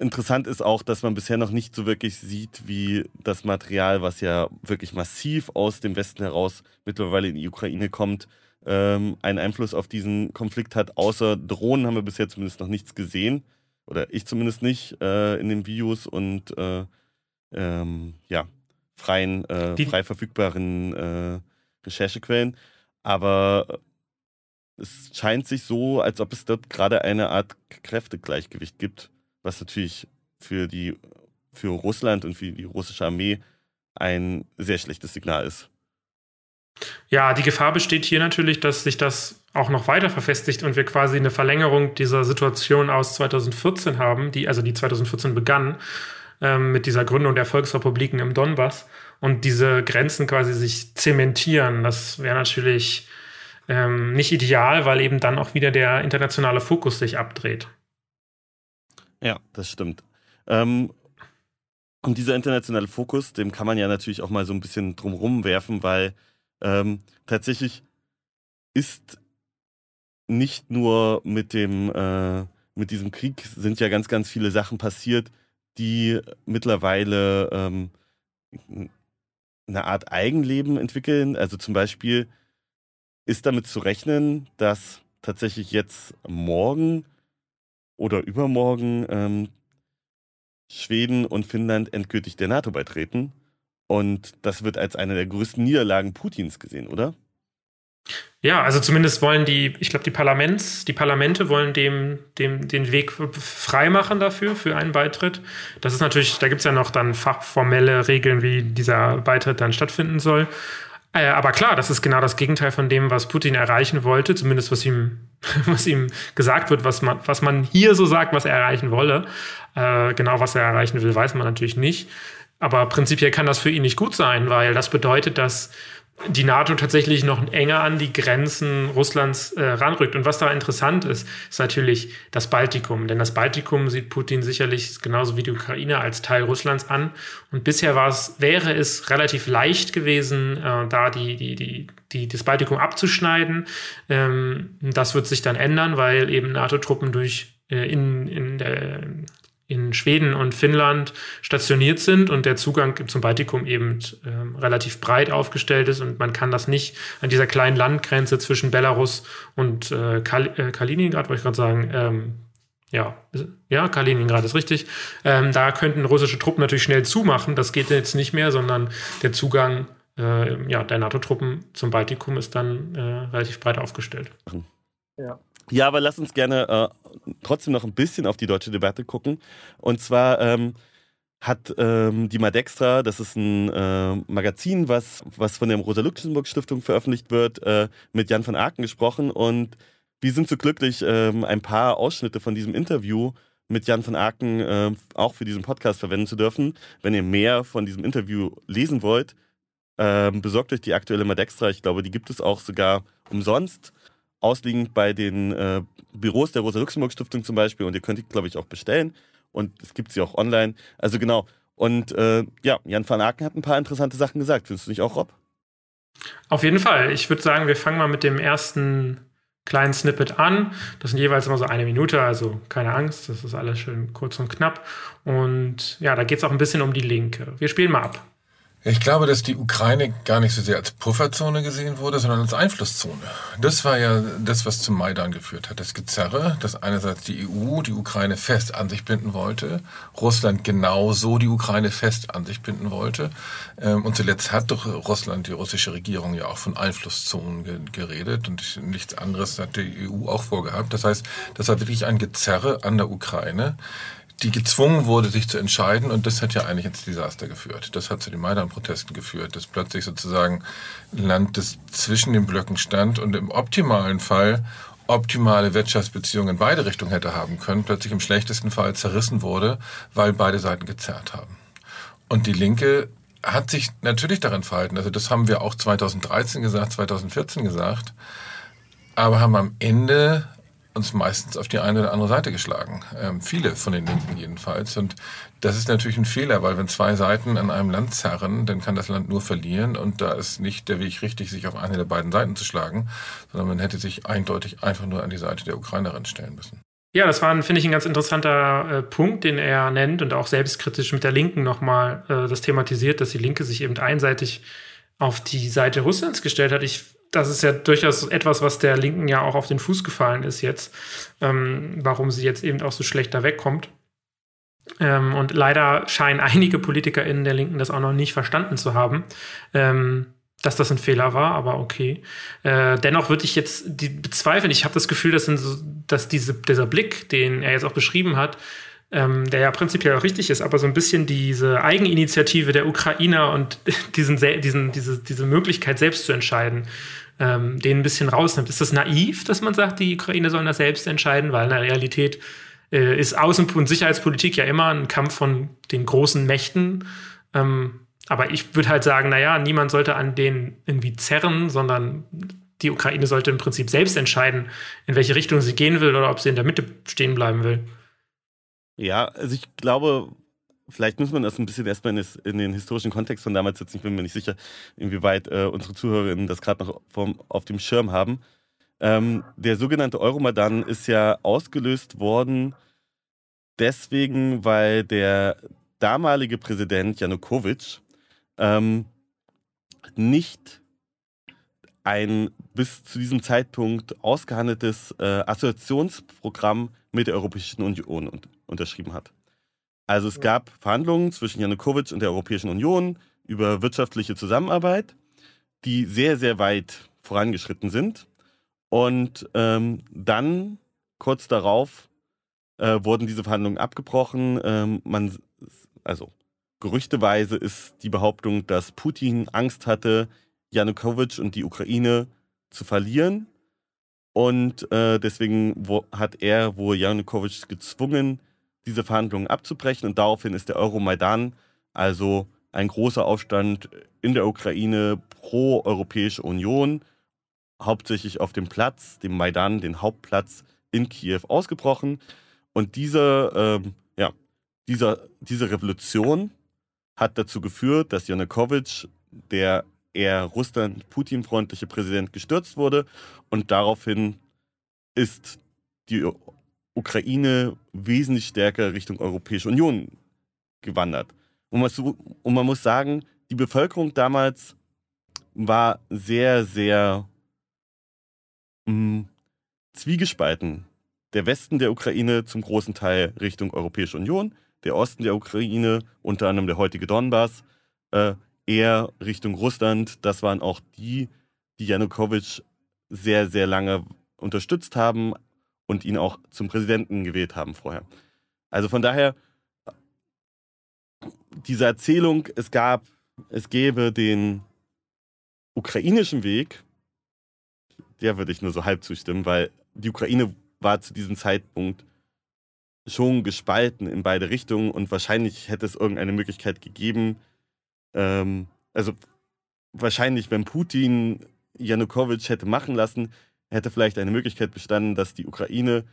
Interessant ist auch, dass man bisher noch nicht so wirklich sieht, wie das Material, was ja wirklich massiv aus dem Westen heraus mittlerweile in die Ukraine kommt, ähm, einen Einfluss auf diesen Konflikt hat. Außer Drohnen haben wir bisher zumindest noch nichts gesehen oder ich zumindest nicht, äh, in den Videos und äh, ähm, ja, freien, äh, frei verfügbaren äh, Recherchequellen. Aber es scheint sich so, als ob es dort gerade eine Art Kräftegleichgewicht gibt, was natürlich für die für Russland und für die russische Armee ein sehr schlechtes Signal ist. Ja, die Gefahr besteht hier natürlich, dass sich das auch noch weiter verfestigt und wir quasi eine Verlängerung dieser Situation aus 2014 haben, die, also die 2014 begann, ähm, mit dieser Gründung der Volksrepubliken im Donbass und diese Grenzen quasi sich zementieren. Das wäre natürlich ähm, nicht ideal, weil eben dann auch wieder der internationale Fokus sich abdreht. Ja, das stimmt. Ähm, und dieser internationale Fokus, dem kann man ja natürlich auch mal so ein bisschen drumrum werfen, weil ähm, tatsächlich ist nicht nur mit dem äh, mit diesem Krieg sind ja ganz ganz viele Sachen passiert, die mittlerweile ähm, eine Art Eigenleben entwickeln. Also zum Beispiel ist damit zu rechnen, dass tatsächlich jetzt morgen oder übermorgen ähm, Schweden und Finnland endgültig der NATO beitreten. Und das wird als eine der größten Niederlagen Putins gesehen, oder? Ja, also zumindest wollen die, ich glaube, die Parlaments, die Parlamente wollen dem, dem den Weg freimachen dafür, für einen Beitritt. Das ist natürlich, da gibt es ja noch dann fachformelle Regeln, wie dieser Beitritt dann stattfinden soll. Äh, aber klar, das ist genau das Gegenteil von dem, was Putin erreichen wollte, zumindest was ihm, was ihm gesagt wird, was man, was man hier so sagt, was er erreichen wolle. Äh, genau, was er erreichen will, weiß man natürlich nicht. Aber prinzipiell kann das für ihn nicht gut sein, weil das bedeutet, dass die NATO tatsächlich noch enger an die Grenzen Russlands äh, ranrückt. Und was da interessant ist, ist natürlich das Baltikum. Denn das Baltikum sieht Putin sicherlich genauso wie die Ukraine als Teil Russlands an. Und bisher wäre es relativ leicht gewesen, äh, da die, die, die, die, das Baltikum abzuschneiden. Ähm, das wird sich dann ändern, weil eben NATO-Truppen durch äh, in, in der in Schweden und Finnland stationiert sind und der Zugang zum Baltikum eben ähm, relativ breit aufgestellt ist und man kann das nicht an dieser kleinen Landgrenze zwischen Belarus und äh, Kal äh, Kaliningrad, wollte ich gerade sagen, ähm, ja, ja, Kaliningrad ist richtig. Ähm, da könnten russische Truppen natürlich schnell zumachen. Das geht jetzt nicht mehr, sondern der Zugang äh, ja, der NATO-Truppen zum Baltikum ist dann äh, relativ breit aufgestellt. Ja. Ja, aber lass uns gerne äh, trotzdem noch ein bisschen auf die deutsche Debatte gucken. Und zwar ähm, hat ähm, die Madextra, das ist ein äh, Magazin, was, was von der Rosa-Luxemburg-Stiftung veröffentlicht wird, äh, mit Jan van Aken gesprochen. Und wir sind so glücklich, ähm, ein paar Ausschnitte von diesem Interview mit Jan van Aken äh, auch für diesen Podcast verwenden zu dürfen. Wenn ihr mehr von diesem Interview lesen wollt, ähm, besorgt euch die aktuelle Madextra. Ich glaube, die gibt es auch sogar umsonst ausliegend bei den äh, Büros der Rosa-Luxemburg-Stiftung zum Beispiel und ihr könnt die, glaube ich, auch bestellen und es gibt sie auch online. Also genau. Und äh, ja, Jan van Aken hat ein paar interessante Sachen gesagt. Findest du nicht auch, Rob? Auf jeden Fall. Ich würde sagen, wir fangen mal mit dem ersten kleinen Snippet an. Das sind jeweils immer so eine Minute, also keine Angst, das ist alles schön kurz und knapp. Und ja, da geht es auch ein bisschen um die Linke. Wir spielen mal ab. Ich glaube, dass die Ukraine gar nicht so sehr als Pufferzone gesehen wurde, sondern als Einflusszone. Das war ja das, was zum Maidan geführt hat. Das Gezerre, dass einerseits die EU die Ukraine fest an sich binden wollte, Russland genauso die Ukraine fest an sich binden wollte. Ähm, und zuletzt hat doch Russland, die russische Regierung ja auch von Einflusszonen geredet und nichts anderes hat die EU auch vorgehabt. Das heißt, das war wirklich ein Gezerre an der Ukraine die gezwungen wurde, sich zu entscheiden. Und das hat ja eigentlich ins Desaster geführt. Das hat zu den Maidan-Protesten geführt, dass plötzlich sozusagen ein Land, das zwischen den Blöcken stand und im optimalen Fall optimale Wirtschaftsbeziehungen in beide Richtungen hätte haben können, plötzlich im schlechtesten Fall zerrissen wurde, weil beide Seiten gezerrt haben. Und die Linke hat sich natürlich daran verhalten. Also das haben wir auch 2013 gesagt, 2014 gesagt, aber haben am Ende uns meistens auf die eine oder andere Seite geschlagen. Ähm, viele von den Linken jedenfalls. Und das ist natürlich ein Fehler, weil wenn zwei Seiten an einem Land zerren, dann kann das Land nur verlieren. Und da ist nicht der Weg richtig, sich auf eine der beiden Seiten zu schlagen, sondern man hätte sich eindeutig einfach nur an die Seite der Ukrainerin stellen müssen. Ja, das war, finde ich, ein ganz interessanter äh, Punkt, den er nennt und auch selbstkritisch mit der Linken nochmal äh, das thematisiert, dass die Linke sich eben einseitig auf die Seite Russlands gestellt hat. Ich das ist ja durchaus etwas, was der Linken ja auch auf den Fuß gefallen ist jetzt, ähm, warum sie jetzt eben auch so schlecht da wegkommt. Ähm, und leider scheinen einige PolitikerInnen der Linken das auch noch nicht verstanden zu haben, ähm, dass das ein Fehler war, aber okay. Äh, dennoch würde ich jetzt die bezweifeln. Ich habe das Gefühl, dass, so, dass diese, dieser Blick, den er jetzt auch beschrieben hat, ähm, der ja prinzipiell auch richtig ist, aber so ein bisschen diese Eigeninitiative der Ukrainer und diesen, diesen, diese, diese Möglichkeit selbst zu entscheiden, ähm, den ein bisschen rausnimmt. Ist das naiv, dass man sagt, die Ukraine sollen das selbst entscheiden? Weil in der Realität äh, ist Außen- und Sicherheitspolitik ja immer ein Kampf von den großen Mächten. Ähm, aber ich würde halt sagen, naja, niemand sollte an denen irgendwie zerren, sondern die Ukraine sollte im Prinzip selbst entscheiden, in welche Richtung sie gehen will oder ob sie in der Mitte stehen bleiben will. Ja, also ich glaube, vielleicht muss man das ein bisschen erstmal in, den historischen Kontext von damals setzen. Ich bin mir nicht sicher, inwieweit äh, unsere Zuhörerinnen das gerade noch vom, auf dem Schirm haben. Ähm, der sogenannte Euromaidan ist ja ausgelöst worden deswegen, weil der damalige Präsident Janukowitsch ähm, nicht ein bis zu diesem Zeitpunkt ausgehandeltes äh, Assoziationsprogramm mit der Europäischen Union un unterschrieben hat. Also es gab Verhandlungen zwischen Janukowitsch und der Europäischen Union über wirtschaftliche Zusammenarbeit, die sehr, sehr weit vorangeschritten sind. Und ähm, dann, kurz darauf, äh, wurden diese Verhandlungen abgebrochen. Ähm, man, also gerüchteweise ist die Behauptung, dass Putin Angst hatte, Janukowitsch und die Ukraine zu verlieren. Und äh, deswegen wo, hat er wohl Janukowitsch gezwungen, diese Verhandlungen abzubrechen. Und daraufhin ist der Euromaidan, also ein großer Aufstand in der Ukraine pro Europäische Union, hauptsächlich auf dem Platz, dem Maidan, den Hauptplatz in Kiew ausgebrochen. Und diese, ähm, ja, dieser, diese Revolution hat dazu geführt, dass Janukowitsch, der eher Russland-Putin-freundliche Präsident, gestürzt wurde. Und daraufhin ist die Ukraine wesentlich stärker Richtung Europäische Union gewandert. Und man, und man muss sagen, die Bevölkerung damals war sehr, sehr mh, mm, zwiegespalten. Der Westen der Ukraine zum großen Teil Richtung Europäische Union, der Osten der Ukraine, unter anderem der heutige Donbass, äh, eher Richtung Russland. Das waren auch die, die Janukowitsch sehr, sehr lange unterstützt haben und ihn auch zum Präsidenten gewählt haben vorher. Also von daher, diese Erzählung, es gab, es gäbe den ukrainischen Weg, der würde ich nur so halb zustimmen, weil die Ukraine war zu diesem Zeitpunkt schon gespalten in beide Richtungen und wahrscheinlich hätte es irgendeine Möglichkeit gegeben, ähm, also wahrscheinlich, wenn Putin Janukowitsch hätte machen lassen, hätte vielleicht eine Möglichkeit bestanden, dass die Ukraine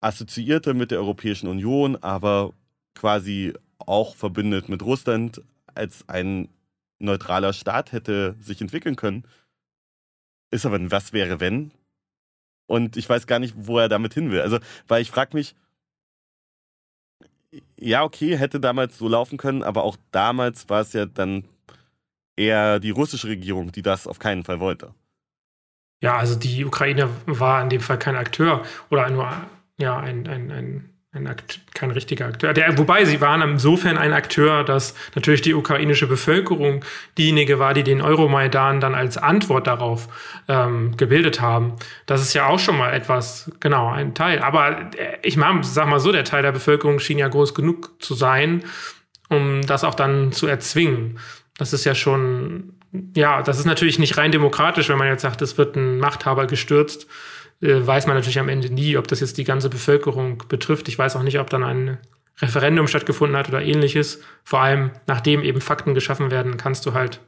assoziierte mit der Europäischen Union, aber quasi auch verbündet mit Russland als ein neutraler Staat hätte sich entwickeln können. Ist aber ein Was wäre wenn? Und ich weiß gar nicht, wo er damit hin will. Also, weil ich frage mich, ja, okay, hätte damals so laufen können, aber auch damals war es ja dann eher die russische Regierung, die das auf keinen Fall wollte. Ja, also die Ukraine war in dem Fall kein Akteur oder nur ja, ein, ein, ein ein Akt, kein richtiger Akteur. Der, wobei sie waren insofern ein Akteur, dass natürlich die ukrainische Bevölkerung diejenige war, die den Euromaidan dann als Antwort darauf ähm, gebildet haben. Das ist ja auch schon mal etwas, genau, ein Teil. Aber äh, ich meine, sag mal so, der Teil der Bevölkerung schien ja groß genug zu sein, um das auch dann zu erzwingen. Das ist ja schon, ja, das ist natürlich nicht rein demokratisch, wenn man jetzt sagt, es wird ein Machthaber gestürzt äh, weiß man natürlich am Ende nie, ob das jetzt die ganze Bevölkerung betrifft. Ich weiß auch nicht, ob dann ein Referendum stattgefunden hat oder ähnliches. Vor allem, nachdem eben Fakten geschaffen werden, kannst du halt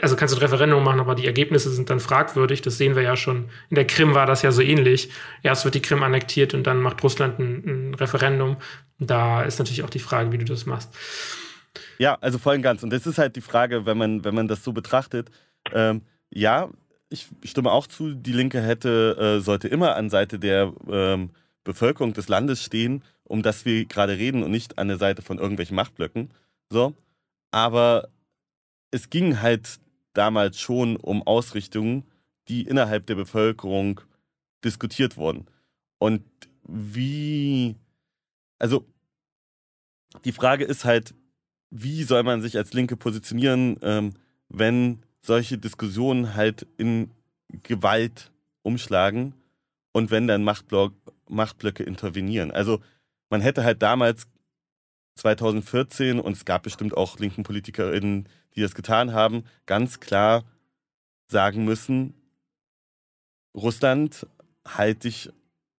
also kannst du ein Referendum machen, aber die Ergebnisse sind dann fragwürdig. Das sehen wir ja schon. In der Krim war das ja so ähnlich. Erst wird die Krim annektiert und dann macht Russland ein, ein Referendum. Da ist natürlich auch die Frage, wie du das machst. Ja, also voll und ganz. Und das ist halt die Frage, wenn man, wenn man das so betrachtet. Ähm, ja, ich stimme auch zu, die Linke hätte, äh, sollte immer an Seite der ähm, Bevölkerung des Landes stehen, um das wir gerade reden und nicht an der Seite von irgendwelchen Machtblöcken. So. Aber es ging halt damals schon um Ausrichtungen, die innerhalb der Bevölkerung diskutiert wurden. Und wie, also die Frage ist halt, wie soll man sich als Linke positionieren, ähm, wenn solche Diskussionen halt in Gewalt umschlagen und wenn dann Machtblock, Machtblöcke intervenieren. Also man hätte halt damals 2014, und es gab bestimmt auch linken PolitikerInnen, die das getan haben, ganz klar sagen müssen, Russland, halt dich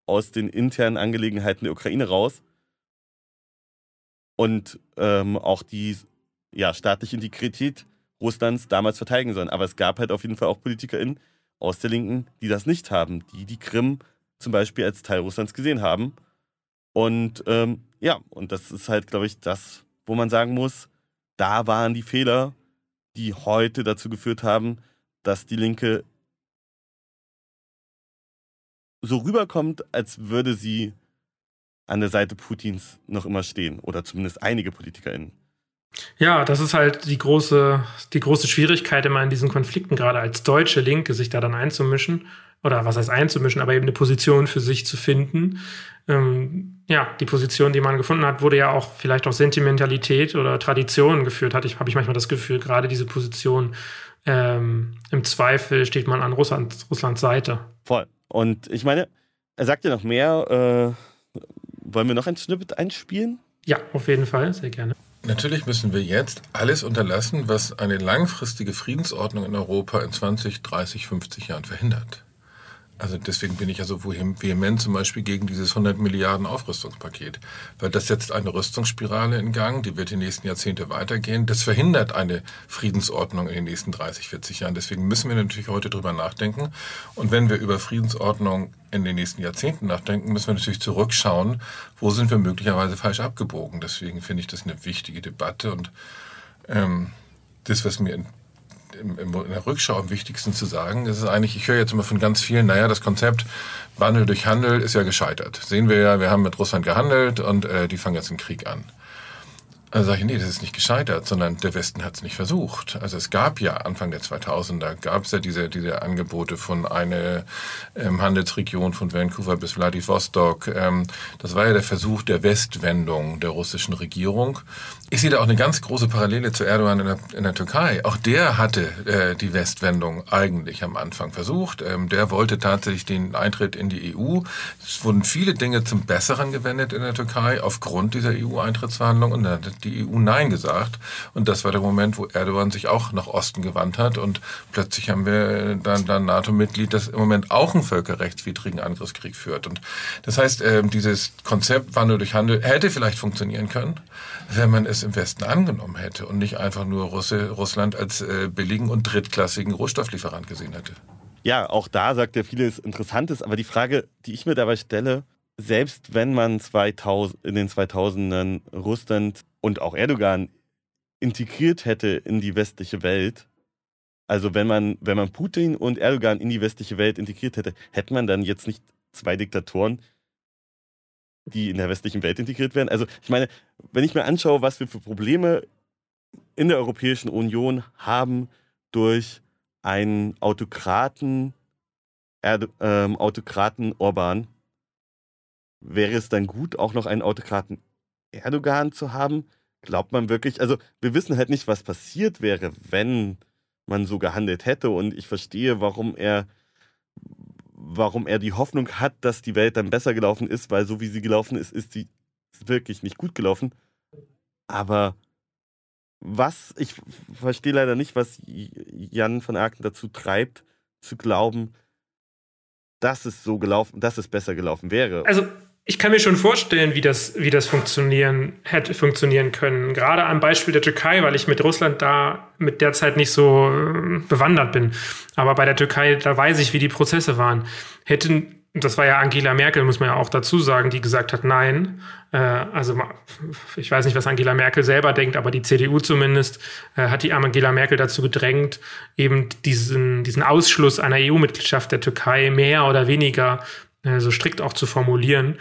aus den internen Angelegenheiten der Ukraine raus und ähm, auch die ja, staatliche Integrität Russlands damals verteidigen sollen. Aber es gab halt auf jeden Fall auch PolitikerInnen aus der Linken, die das nicht haben, die die Krim zum Beispiel als Teil Russlands gesehen haben. Und ähm, ja, und das ist halt, glaube ich, das, wo man sagen muss, da waren die Fehler, die heute dazu geführt haben, dass die Linke so rüberkommt, als würde sie an der Seite Putins noch immer stehen. Oder zumindest einige PolitikerInnen. Ja, das ist halt die große, die große Schwierigkeit immer in diesen Konflikten, gerade als deutsche Linke, sich da dann einzumischen. Oder was heißt einzumischen, aber eben eine Position für sich zu finden. Ähm, ja, die Position, die man gefunden hat, wurde ja auch vielleicht auch Sentimentalität oder Traditionen geführt, hatte ich, habe ich manchmal das Gefühl, gerade diese Position ähm, im Zweifel steht man an Russland, Russlands Seite. Voll. Und ich meine, er sagt ja noch mehr. Äh, wollen wir noch ein Snippet einspielen? Ja, auf jeden Fall, sehr gerne. Natürlich müssen wir jetzt alles unterlassen, was eine langfristige Friedensordnung in Europa in 20, 30, 50 Jahren verhindert. Also deswegen bin ich ja so vehement zum Beispiel gegen dieses 100 Milliarden Aufrüstungspaket, weil das setzt eine Rüstungsspirale in Gang, die wird die nächsten Jahrzehnte weitergehen. Das verhindert eine Friedensordnung in den nächsten 30, 40 Jahren. Deswegen müssen wir natürlich heute drüber nachdenken. Und wenn wir über Friedensordnung in den nächsten Jahrzehnten nachdenken, müssen wir natürlich zurückschauen, wo sind wir möglicherweise falsch abgebogen. Deswegen finde ich das eine wichtige Debatte und ähm, das, was mir in in, in der Rückschau am wichtigsten zu sagen. Das ist eigentlich, ich höre jetzt immer von ganz vielen, naja, das Konzept Wandel durch Handel ist ja gescheitert. Sehen wir ja, wir haben mit Russland gehandelt und äh, die fangen jetzt einen Krieg an. Also sage ich, nee, das ist nicht gescheitert, sondern der Westen hat es nicht versucht. Also es gab ja Anfang der 2000er, gab es ja diese, diese Angebote von einer ähm, Handelsregion von Vancouver bis Vladivostok. Ähm, das war ja der Versuch der Westwendung der russischen Regierung. Ich sehe da auch eine ganz große Parallele zu Erdogan in der, in der Türkei. Auch der hatte äh, die Westwendung eigentlich am Anfang versucht. Ähm, der wollte tatsächlich den Eintritt in die EU. Es wurden viele Dinge zum Besseren gewendet in der Türkei aufgrund dieser EU-Eintrittsverhandlungen. Die EU Nein gesagt. Und das war der Moment, wo Erdogan sich auch nach Osten gewandt hat. Und plötzlich haben wir dann, dann NATO-Mitglied, das im Moment auch einen völkerrechtswidrigen Angriffskrieg führt. Und das heißt, äh, dieses Konzept Wandel durch Handel hätte vielleicht funktionieren können, wenn man es es im Westen angenommen hätte und nicht einfach nur Russe, Russland als äh, billigen und drittklassigen Rohstofflieferant gesehen hätte. Ja, auch da sagt er vieles Interessantes, aber die Frage, die ich mir dabei stelle, selbst wenn man 2000, in den 2000ern Russland und auch Erdogan integriert hätte in die westliche Welt, also wenn man, wenn man Putin und Erdogan in die westliche Welt integriert hätte, hätte man dann jetzt nicht zwei Diktatoren, die in der westlichen Welt integriert werden. Also ich meine, wenn ich mir anschaue, was wir für Probleme in der Europäischen Union haben durch einen Autokraten, Erd, ähm, Autokraten Orban, wäre es dann gut, auch noch einen Autokraten Erdogan zu haben? Glaubt man wirklich, also wir wissen halt nicht, was passiert wäre, wenn man so gehandelt hätte und ich verstehe, warum er warum er die Hoffnung hat, dass die Welt dann besser gelaufen ist, weil so wie sie gelaufen ist, ist sie wirklich nicht gut gelaufen. Aber was, ich verstehe leider nicht, was Jan von Aken dazu treibt, zu glauben, dass es so gelaufen, dass es besser gelaufen wäre. Also ich kann mir schon vorstellen, wie das, wie das funktionieren hätte funktionieren können. Gerade am Beispiel der Türkei, weil ich mit Russland da mit der Zeit nicht so äh, bewandert bin. Aber bei der Türkei, da weiß ich, wie die Prozesse waren. Hätten, das war ja Angela Merkel, muss man ja auch dazu sagen, die gesagt hat, nein. Äh, also ich weiß nicht, was Angela Merkel selber denkt, aber die CDU zumindest äh, hat die Angela Merkel dazu gedrängt, eben diesen, diesen Ausschluss einer EU-Mitgliedschaft der Türkei mehr oder weniger äh, so strikt auch zu formulieren.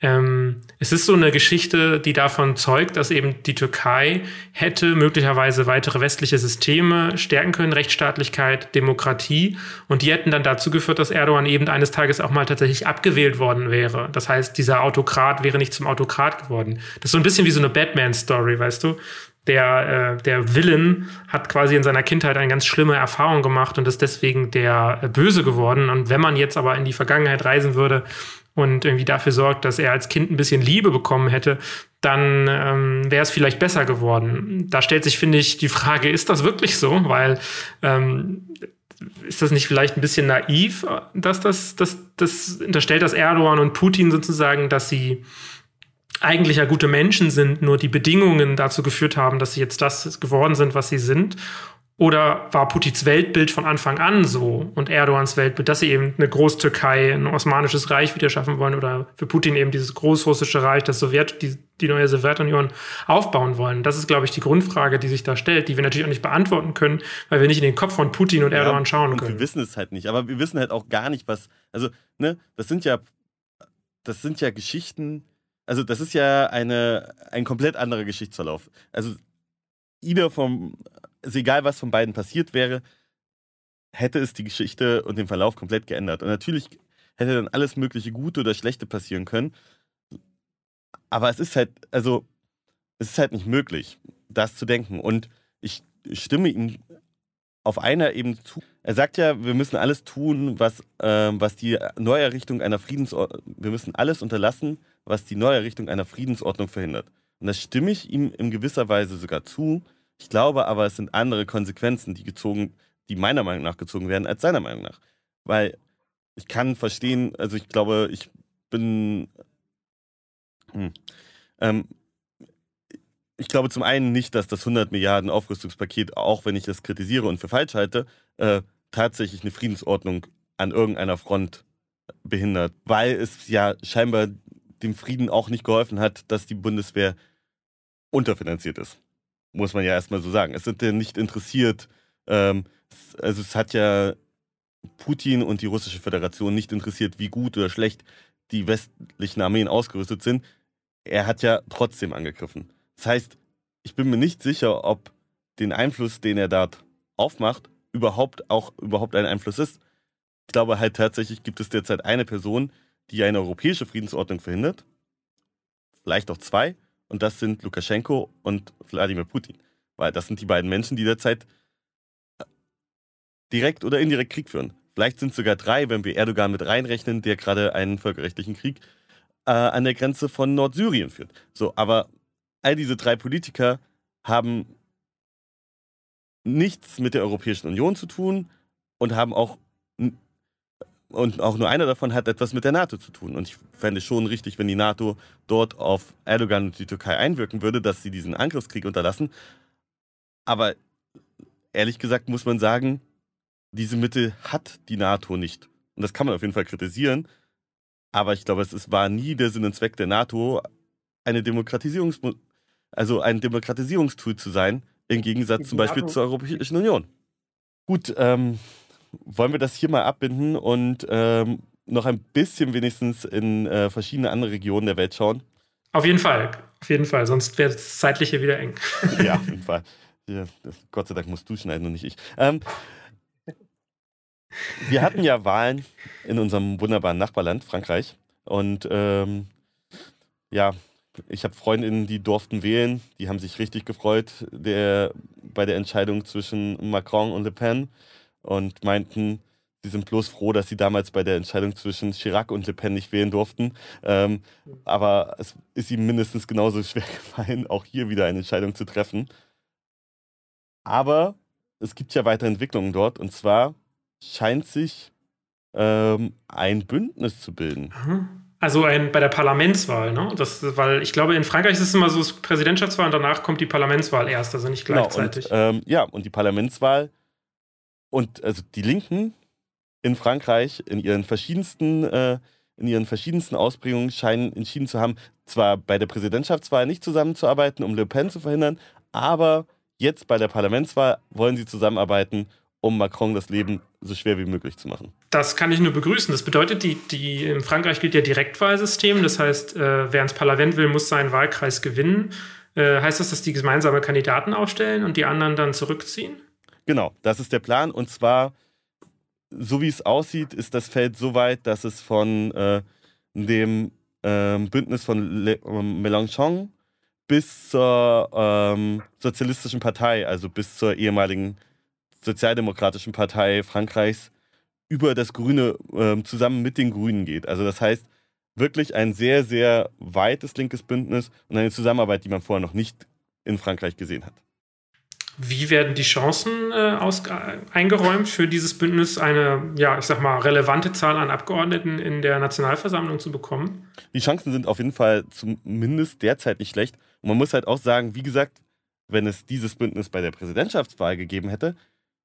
Ähm, es ist so eine Geschichte, die davon zeugt, dass eben die Türkei hätte möglicherweise weitere westliche Systeme stärken können, Rechtsstaatlichkeit, Demokratie. Und die hätten dann dazu geführt, dass Erdogan eben eines Tages auch mal tatsächlich abgewählt worden wäre. Das heißt, dieser Autokrat wäre nicht zum Autokrat geworden. Das ist so ein bisschen wie so eine Batman-Story, weißt du? Der, äh, der Villain hat quasi in seiner Kindheit eine ganz schlimme Erfahrung gemacht und ist deswegen der äh, Böse geworden. Und wenn man jetzt aber in die Vergangenheit reisen würde, und irgendwie dafür sorgt, dass er als Kind ein bisschen Liebe bekommen hätte, dann ähm, wäre es vielleicht besser geworden. Da stellt sich, finde ich, die Frage, ist das wirklich so? Weil ähm, ist das nicht vielleicht ein bisschen naiv, dass das, das, das unterstellt das Erdogan und Putin sozusagen, dass sie eigentlich ja gute Menschen sind, nur die Bedingungen dazu geführt haben, dass sie jetzt das geworden sind, was sie sind. Oder war Putins Weltbild von Anfang an so und Erdogans Weltbild, dass sie eben eine Großtürkei, ein osmanisches Reich wieder schaffen wollen oder für Putin eben dieses großrussische Reich, das Sowjet, die, die neue Sowjetunion aufbauen wollen? Das ist, glaube ich, die Grundfrage, die sich da stellt, die wir natürlich auch nicht beantworten können, weil wir nicht in den Kopf von Putin und Erdogan ja, schauen können. Wir wissen es halt nicht, aber wir wissen halt auch gar nicht, was, also, ne, das sind ja, das sind ja Geschichten, also das ist ja eine, ein komplett anderer Geschichtsverlauf. Also Ida vom also egal was von beiden passiert wäre, hätte es die Geschichte und den Verlauf komplett geändert. Und natürlich hätte dann alles mögliche Gute oder Schlechte passieren können. Aber es ist halt, also, es ist halt nicht möglich, das zu denken. Und ich stimme ihm auf einer Ebene zu. Er sagt ja, wir müssen alles tun, was, äh, was die Neuerrichtung einer Friedensordnung, wir müssen alles unterlassen, was die Neuerrichtung einer Friedensordnung verhindert. Und das stimme ich ihm in gewisser Weise sogar zu. Ich glaube aber, es sind andere Konsequenzen, die gezogen, die meiner Meinung nach gezogen werden, als seiner Meinung nach. Weil ich kann verstehen, also ich glaube, ich bin. Hm, ähm, ich glaube zum einen nicht, dass das 100 Milliarden Aufrüstungspaket, auch wenn ich das kritisiere und für falsch halte, äh, tatsächlich eine Friedensordnung an irgendeiner Front behindert, weil es ja scheinbar dem Frieden auch nicht geholfen hat, dass die Bundeswehr unterfinanziert ist muss man ja erstmal so sagen. Es sind ja nicht interessiert, ähm, also es hat ja Putin und die russische Föderation nicht interessiert, wie gut oder schlecht die westlichen Armeen ausgerüstet sind. Er hat ja trotzdem angegriffen. Das heißt, ich bin mir nicht sicher, ob den Einfluss, den er dort aufmacht, überhaupt auch überhaupt ein Einfluss ist. Ich glaube halt tatsächlich gibt es derzeit eine Person, die eine europäische Friedensordnung verhindert. Vielleicht auch zwei. Und das sind Lukaschenko und Wladimir Putin. Weil das sind die beiden Menschen, die derzeit äh, direkt oder indirekt Krieg führen. Vielleicht sind es sogar drei, wenn wir Erdogan mit reinrechnen, der gerade einen völkerrechtlichen Krieg äh, an der Grenze von Nordsyrien führt. So, aber all diese drei Politiker haben nichts mit der Europäischen Union zu tun und haben auch und auch nur einer davon hat etwas mit der NATO zu tun. Und ich fände es schon richtig, wenn die NATO dort auf Erdogan und die Türkei einwirken würde, dass sie diesen Angriffskrieg unterlassen. Aber ehrlich gesagt muss man sagen, diese Mittel hat die NATO nicht. Und das kann man auf jeden Fall kritisieren. Aber ich glaube, es ist, war nie der Sinn und Zweck der NATO, eine Demokratisierungs also ein Demokratisierungstool zu sein, im Gegensatz zum Beispiel zur Europäischen Union. Gut, ähm, wollen wir das hier mal abbinden und ähm, noch ein bisschen wenigstens in äh, verschiedene andere Regionen der Welt schauen? Auf jeden Fall, auf jeden Fall, sonst wäre es zeitlich hier wieder eng. ja, auf jeden Fall. Ja, Gott sei Dank musst du schneiden und nicht ich. Ähm, wir hatten ja Wahlen in unserem wunderbaren Nachbarland, Frankreich. Und ähm, ja, ich habe Freundinnen, die durften wählen. Die haben sich richtig gefreut der, bei der Entscheidung zwischen Macron und Le Pen und meinten, sie sind bloß froh, dass sie damals bei der Entscheidung zwischen Chirac und Le Pen nicht wählen durften. Ähm, aber es ist ihm mindestens genauso schwer gefallen, auch hier wieder eine Entscheidung zu treffen. Aber es gibt ja weitere Entwicklungen dort und zwar scheint sich ähm, ein Bündnis zu bilden. Also ein, bei der Parlamentswahl, ne? Das, weil ich glaube, in Frankreich ist es immer so, Präsidentschaftswahl und danach kommt die Parlamentswahl erst, also nicht gleichzeitig. Genau, und, ähm, ja, und die Parlamentswahl und also die Linken in Frankreich in ihren verschiedensten, äh, in ihren verschiedensten Ausprägungen scheinen entschieden zu haben, zwar bei der Präsidentschaftswahl nicht zusammenzuarbeiten, um Le Pen zu verhindern, aber jetzt bei der Parlamentswahl wollen sie zusammenarbeiten, um Macron das Leben so schwer wie möglich zu machen. Das kann ich nur begrüßen. Das bedeutet, die, die, in Frankreich gilt ja Direktwahlsystem. Das heißt, äh, wer ins Parlament will, muss seinen Wahlkreis gewinnen. Äh, heißt das, dass die gemeinsame Kandidaten aufstellen und die anderen dann zurückziehen? Genau, das ist der Plan. Und zwar, so wie es aussieht, ist das Feld so weit, dass es von äh, dem ähm, Bündnis von Le ähm, Mélenchon bis zur ähm, Sozialistischen Partei, also bis zur ehemaligen Sozialdemokratischen Partei Frankreichs, über das Grüne äh, zusammen mit den Grünen geht. Also das heißt, wirklich ein sehr, sehr weites linkes Bündnis und eine Zusammenarbeit, die man vorher noch nicht in Frankreich gesehen hat. Wie werden die Chancen äh, aus, eingeräumt für dieses Bündnis, eine, ja, ich sag mal, relevante Zahl an Abgeordneten in der Nationalversammlung zu bekommen? Die Chancen sind auf jeden Fall zumindest derzeit nicht schlecht. Und man muss halt auch sagen, wie gesagt, wenn es dieses Bündnis bei der Präsidentschaftswahl gegeben hätte,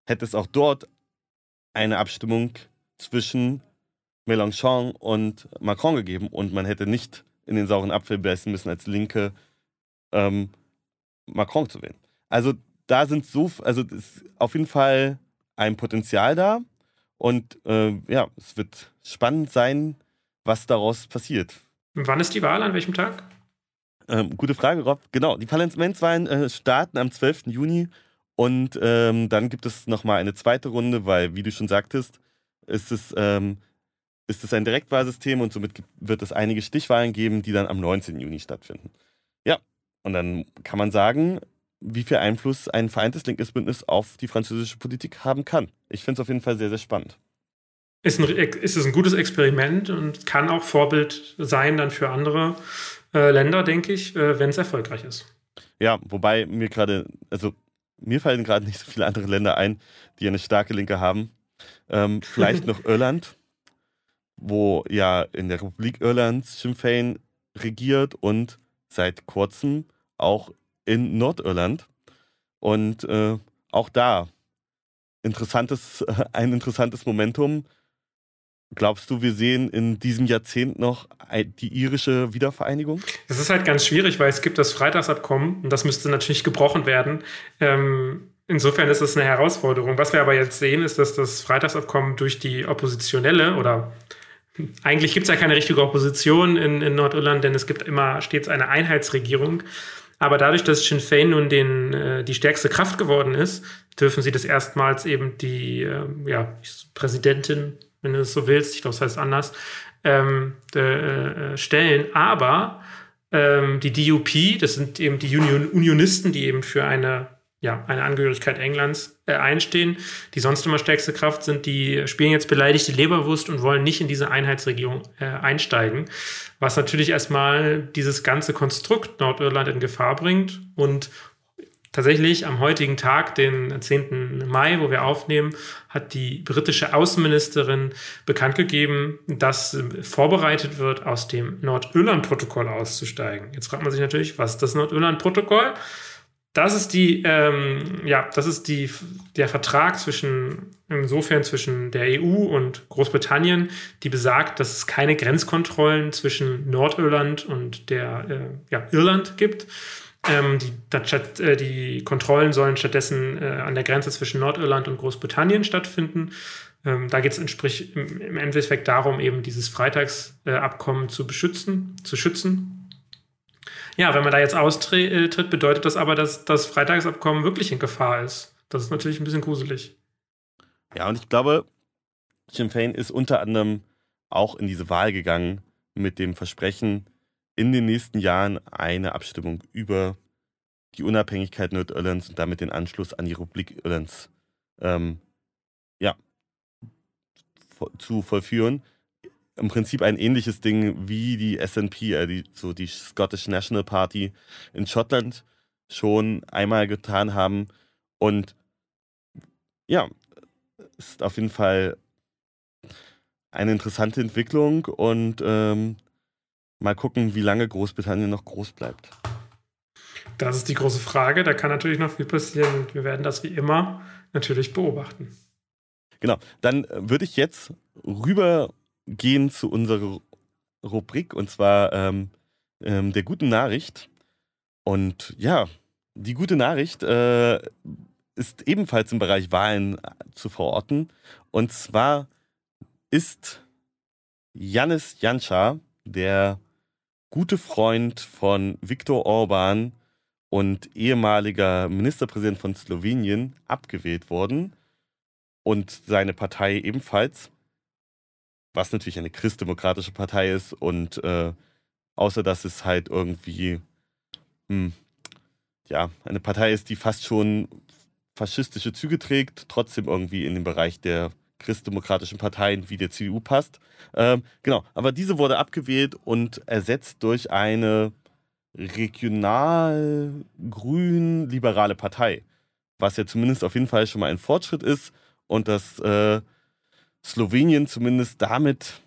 hätte es auch dort eine Abstimmung zwischen Mélenchon und Macron gegeben und man hätte nicht in den sauren Apfel beißen müssen, als Linke ähm, Macron zu wählen. Also da sind so, also ist auf jeden Fall ein Potenzial da. Und äh, ja, es wird spannend sein, was daraus passiert. Wann ist die Wahl? An welchem Tag? Ähm, gute Frage, Rob. Genau, die Parlamentswahlen äh, starten am 12. Juni und ähm, dann gibt es nochmal eine zweite Runde, weil, wie du schon sagtest, ist es, ähm, ist es ein Direktwahlsystem und somit wird es einige Stichwahlen geben, die dann am 19. Juni stattfinden. Ja, und dann kann man sagen, wie viel Einfluss ein vereintes linkes Bündnis auf die französische Politik haben kann. Ich finde es auf jeden Fall sehr, sehr spannend. Ist, ein, ist es ein gutes Experiment und kann auch Vorbild sein dann für andere äh, Länder, denke ich, äh, wenn es erfolgreich ist. Ja, wobei mir gerade, also mir fallen gerade nicht so viele andere Länder ein, die eine starke Linke haben. Ähm, vielleicht noch Irland, wo ja in der Republik Irland Sinn Fein regiert und seit kurzem auch in Nordirland. Und äh, auch da interessantes, ein interessantes Momentum. Glaubst du, wir sehen in diesem Jahrzehnt noch die irische Wiedervereinigung? Das ist halt ganz schwierig, weil es gibt das Freitagsabkommen und das müsste natürlich gebrochen werden. Ähm, insofern ist es eine Herausforderung. Was wir aber jetzt sehen, ist, dass das Freitagsabkommen durch die Oppositionelle oder eigentlich gibt es ja keine richtige Opposition in, in Nordirland, denn es gibt immer stets eine Einheitsregierung. Aber dadurch, dass Sinn Fein nun den, äh, die stärkste Kraft geworden ist, dürfen sie das erstmals eben die äh, ja, Präsidentin, wenn du es so willst, ich glaube, das heißt anders, ähm, äh, stellen. Aber ähm, die DUP, das sind eben die Union, Unionisten, die eben für eine ja, eine Angehörigkeit Englands äh, einstehen. Die sonst immer stärkste Kraft sind, die spielen jetzt beleidigte Leberwurst und wollen nicht in diese Einheitsregierung äh, einsteigen, was natürlich erstmal dieses ganze Konstrukt Nordirland in Gefahr bringt und Tatsächlich am heutigen Tag, den 10. Mai, wo wir aufnehmen, hat die britische Außenministerin bekannt gegeben, dass vorbereitet wird, aus dem Nordirland-Protokoll auszusteigen. Jetzt fragt man sich natürlich, was ist das Nordirland-Protokoll? Das ist die, ähm, ja, das ist die, der Vertrag zwischen, insofern zwischen der EU und Großbritannien, die besagt, dass es keine Grenzkontrollen zwischen Nordirland und der, äh, ja, Irland gibt. Ähm, die, äh, die Kontrollen sollen stattdessen äh, an der Grenze zwischen Nordirland und Großbritannien stattfinden. Ähm, da geht es im, im Endeffekt darum, eben dieses Freitagsabkommen zu beschützen, zu schützen ja, wenn man da jetzt austritt, bedeutet das aber, dass das Freitagsabkommen wirklich in Gefahr ist. Das ist natürlich ein bisschen gruselig. Ja, und ich glaube, Sinn Fein ist unter anderem auch in diese Wahl gegangen mit dem Versprechen, in den nächsten Jahren eine Abstimmung über die Unabhängigkeit Nordirlands und damit den Anschluss an die Republik Irlands ähm, ja, zu vollführen im Prinzip ein ähnliches Ding wie die SNP, äh, die, so die Scottish National Party in Schottland schon einmal getan haben. Und ja, ist auf jeden Fall eine interessante Entwicklung und ähm, mal gucken, wie lange Großbritannien noch groß bleibt. Das ist die große Frage. Da kann natürlich noch viel passieren wir werden das wie immer natürlich beobachten. Genau, dann würde ich jetzt rüber gehen zu unserer Rubrik und zwar ähm, ähm, der guten Nachricht. Und ja, die gute Nachricht, äh, ist ebenfalls im Bereich Wahlen zu verorten. Und zwar ist Janis Janša, der gute Freund von Viktor Orban und ehemaliger Ministerpräsident von Slowenien, abgewählt worden. Und seine Partei ebenfalls, was natürlich eine christdemokratische Partei ist und äh, außer dass es halt irgendwie hm, ja, eine Partei ist, die fast schon faschistische Züge trägt, trotzdem irgendwie in den Bereich der christdemokratischen Parteien wie der CDU passt. Ähm, genau, aber diese wurde abgewählt und ersetzt durch eine regional-grün-liberale Partei, was ja zumindest auf jeden Fall schon mal ein Fortschritt ist und dass äh, Slowenien zumindest damit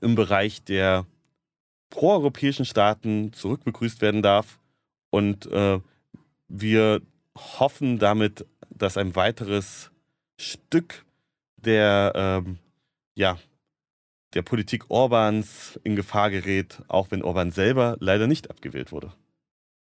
im Bereich der proeuropäischen Staaten zurückbegrüßt werden darf. Und äh, wir hoffen damit, dass ein weiteres Stück der, ähm, ja, der Politik Orbans in Gefahr gerät, auch wenn Orban selber leider nicht abgewählt wurde.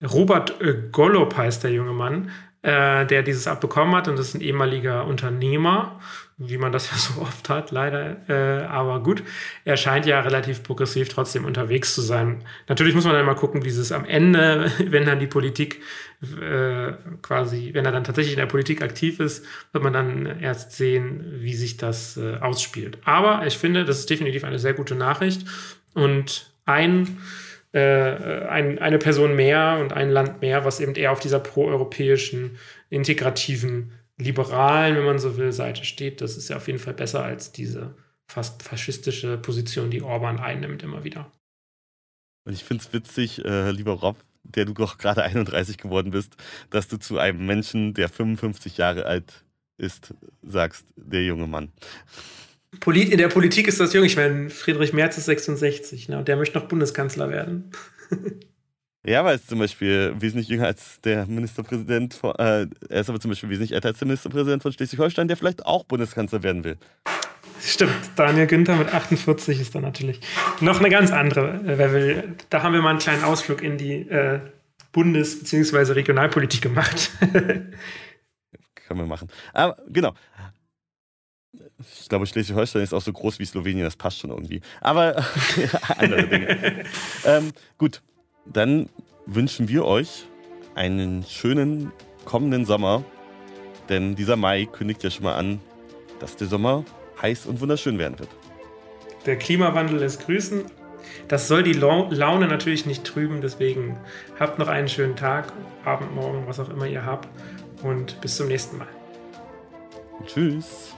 Robert äh, Golob heißt der junge Mann, äh, der dieses abbekommen hat. Und das ist ein ehemaliger Unternehmer wie man das ja so oft hat, leider. Äh, aber gut, er scheint ja relativ progressiv trotzdem unterwegs zu sein. Natürlich muss man dann mal gucken, wie es am Ende, wenn dann die Politik äh, quasi, wenn er dann tatsächlich in der Politik aktiv ist, wird man dann erst sehen, wie sich das äh, ausspielt. Aber ich finde, das ist definitiv eine sehr gute Nachricht und ein äh, ein, eine Person mehr und ein Land mehr, was eben eher auf dieser proeuropäischen, integrativen liberalen, wenn man so will, Seite steht. Das ist ja auf jeden Fall besser als diese fast faschistische Position, die Orban einnimmt immer wieder. Und ich finde es witzig, äh, lieber Rob, der du doch gerade 31 geworden bist, dass du zu einem Menschen, der 55 Jahre alt ist, sagst, der junge Mann. in der Politik ist das jung. Ich meine, Friedrich Merz ist 66 ne, der möchte noch Bundeskanzler werden. Ja, weil es zum Beispiel wesentlich jünger als der Ministerpräsident, von, äh, er ist aber zum Beispiel wesentlich älter als der Ministerpräsident von Schleswig-Holstein, der vielleicht auch Bundeskanzler werden will. Stimmt, Daniel Günther mit 48 ist dann natürlich noch eine ganz andere. Äh, da haben wir mal einen kleinen Ausflug in die äh, Bundes- bzw. Regionalpolitik gemacht. Können wir machen. Aber genau. Ich glaube, Schleswig-Holstein ist auch so groß wie Slowenien, das passt schon irgendwie. Aber andere Dinge. ähm, gut, dann wünschen wir euch einen schönen kommenden Sommer, denn dieser Mai kündigt ja schon mal an, dass der Sommer heiß und wunderschön werden wird. Der Klimawandel lässt grüßen. Das soll die Laune natürlich nicht trüben, deswegen habt noch einen schönen Tag, Abend, Morgen, was auch immer ihr habt und bis zum nächsten Mal. Tschüss.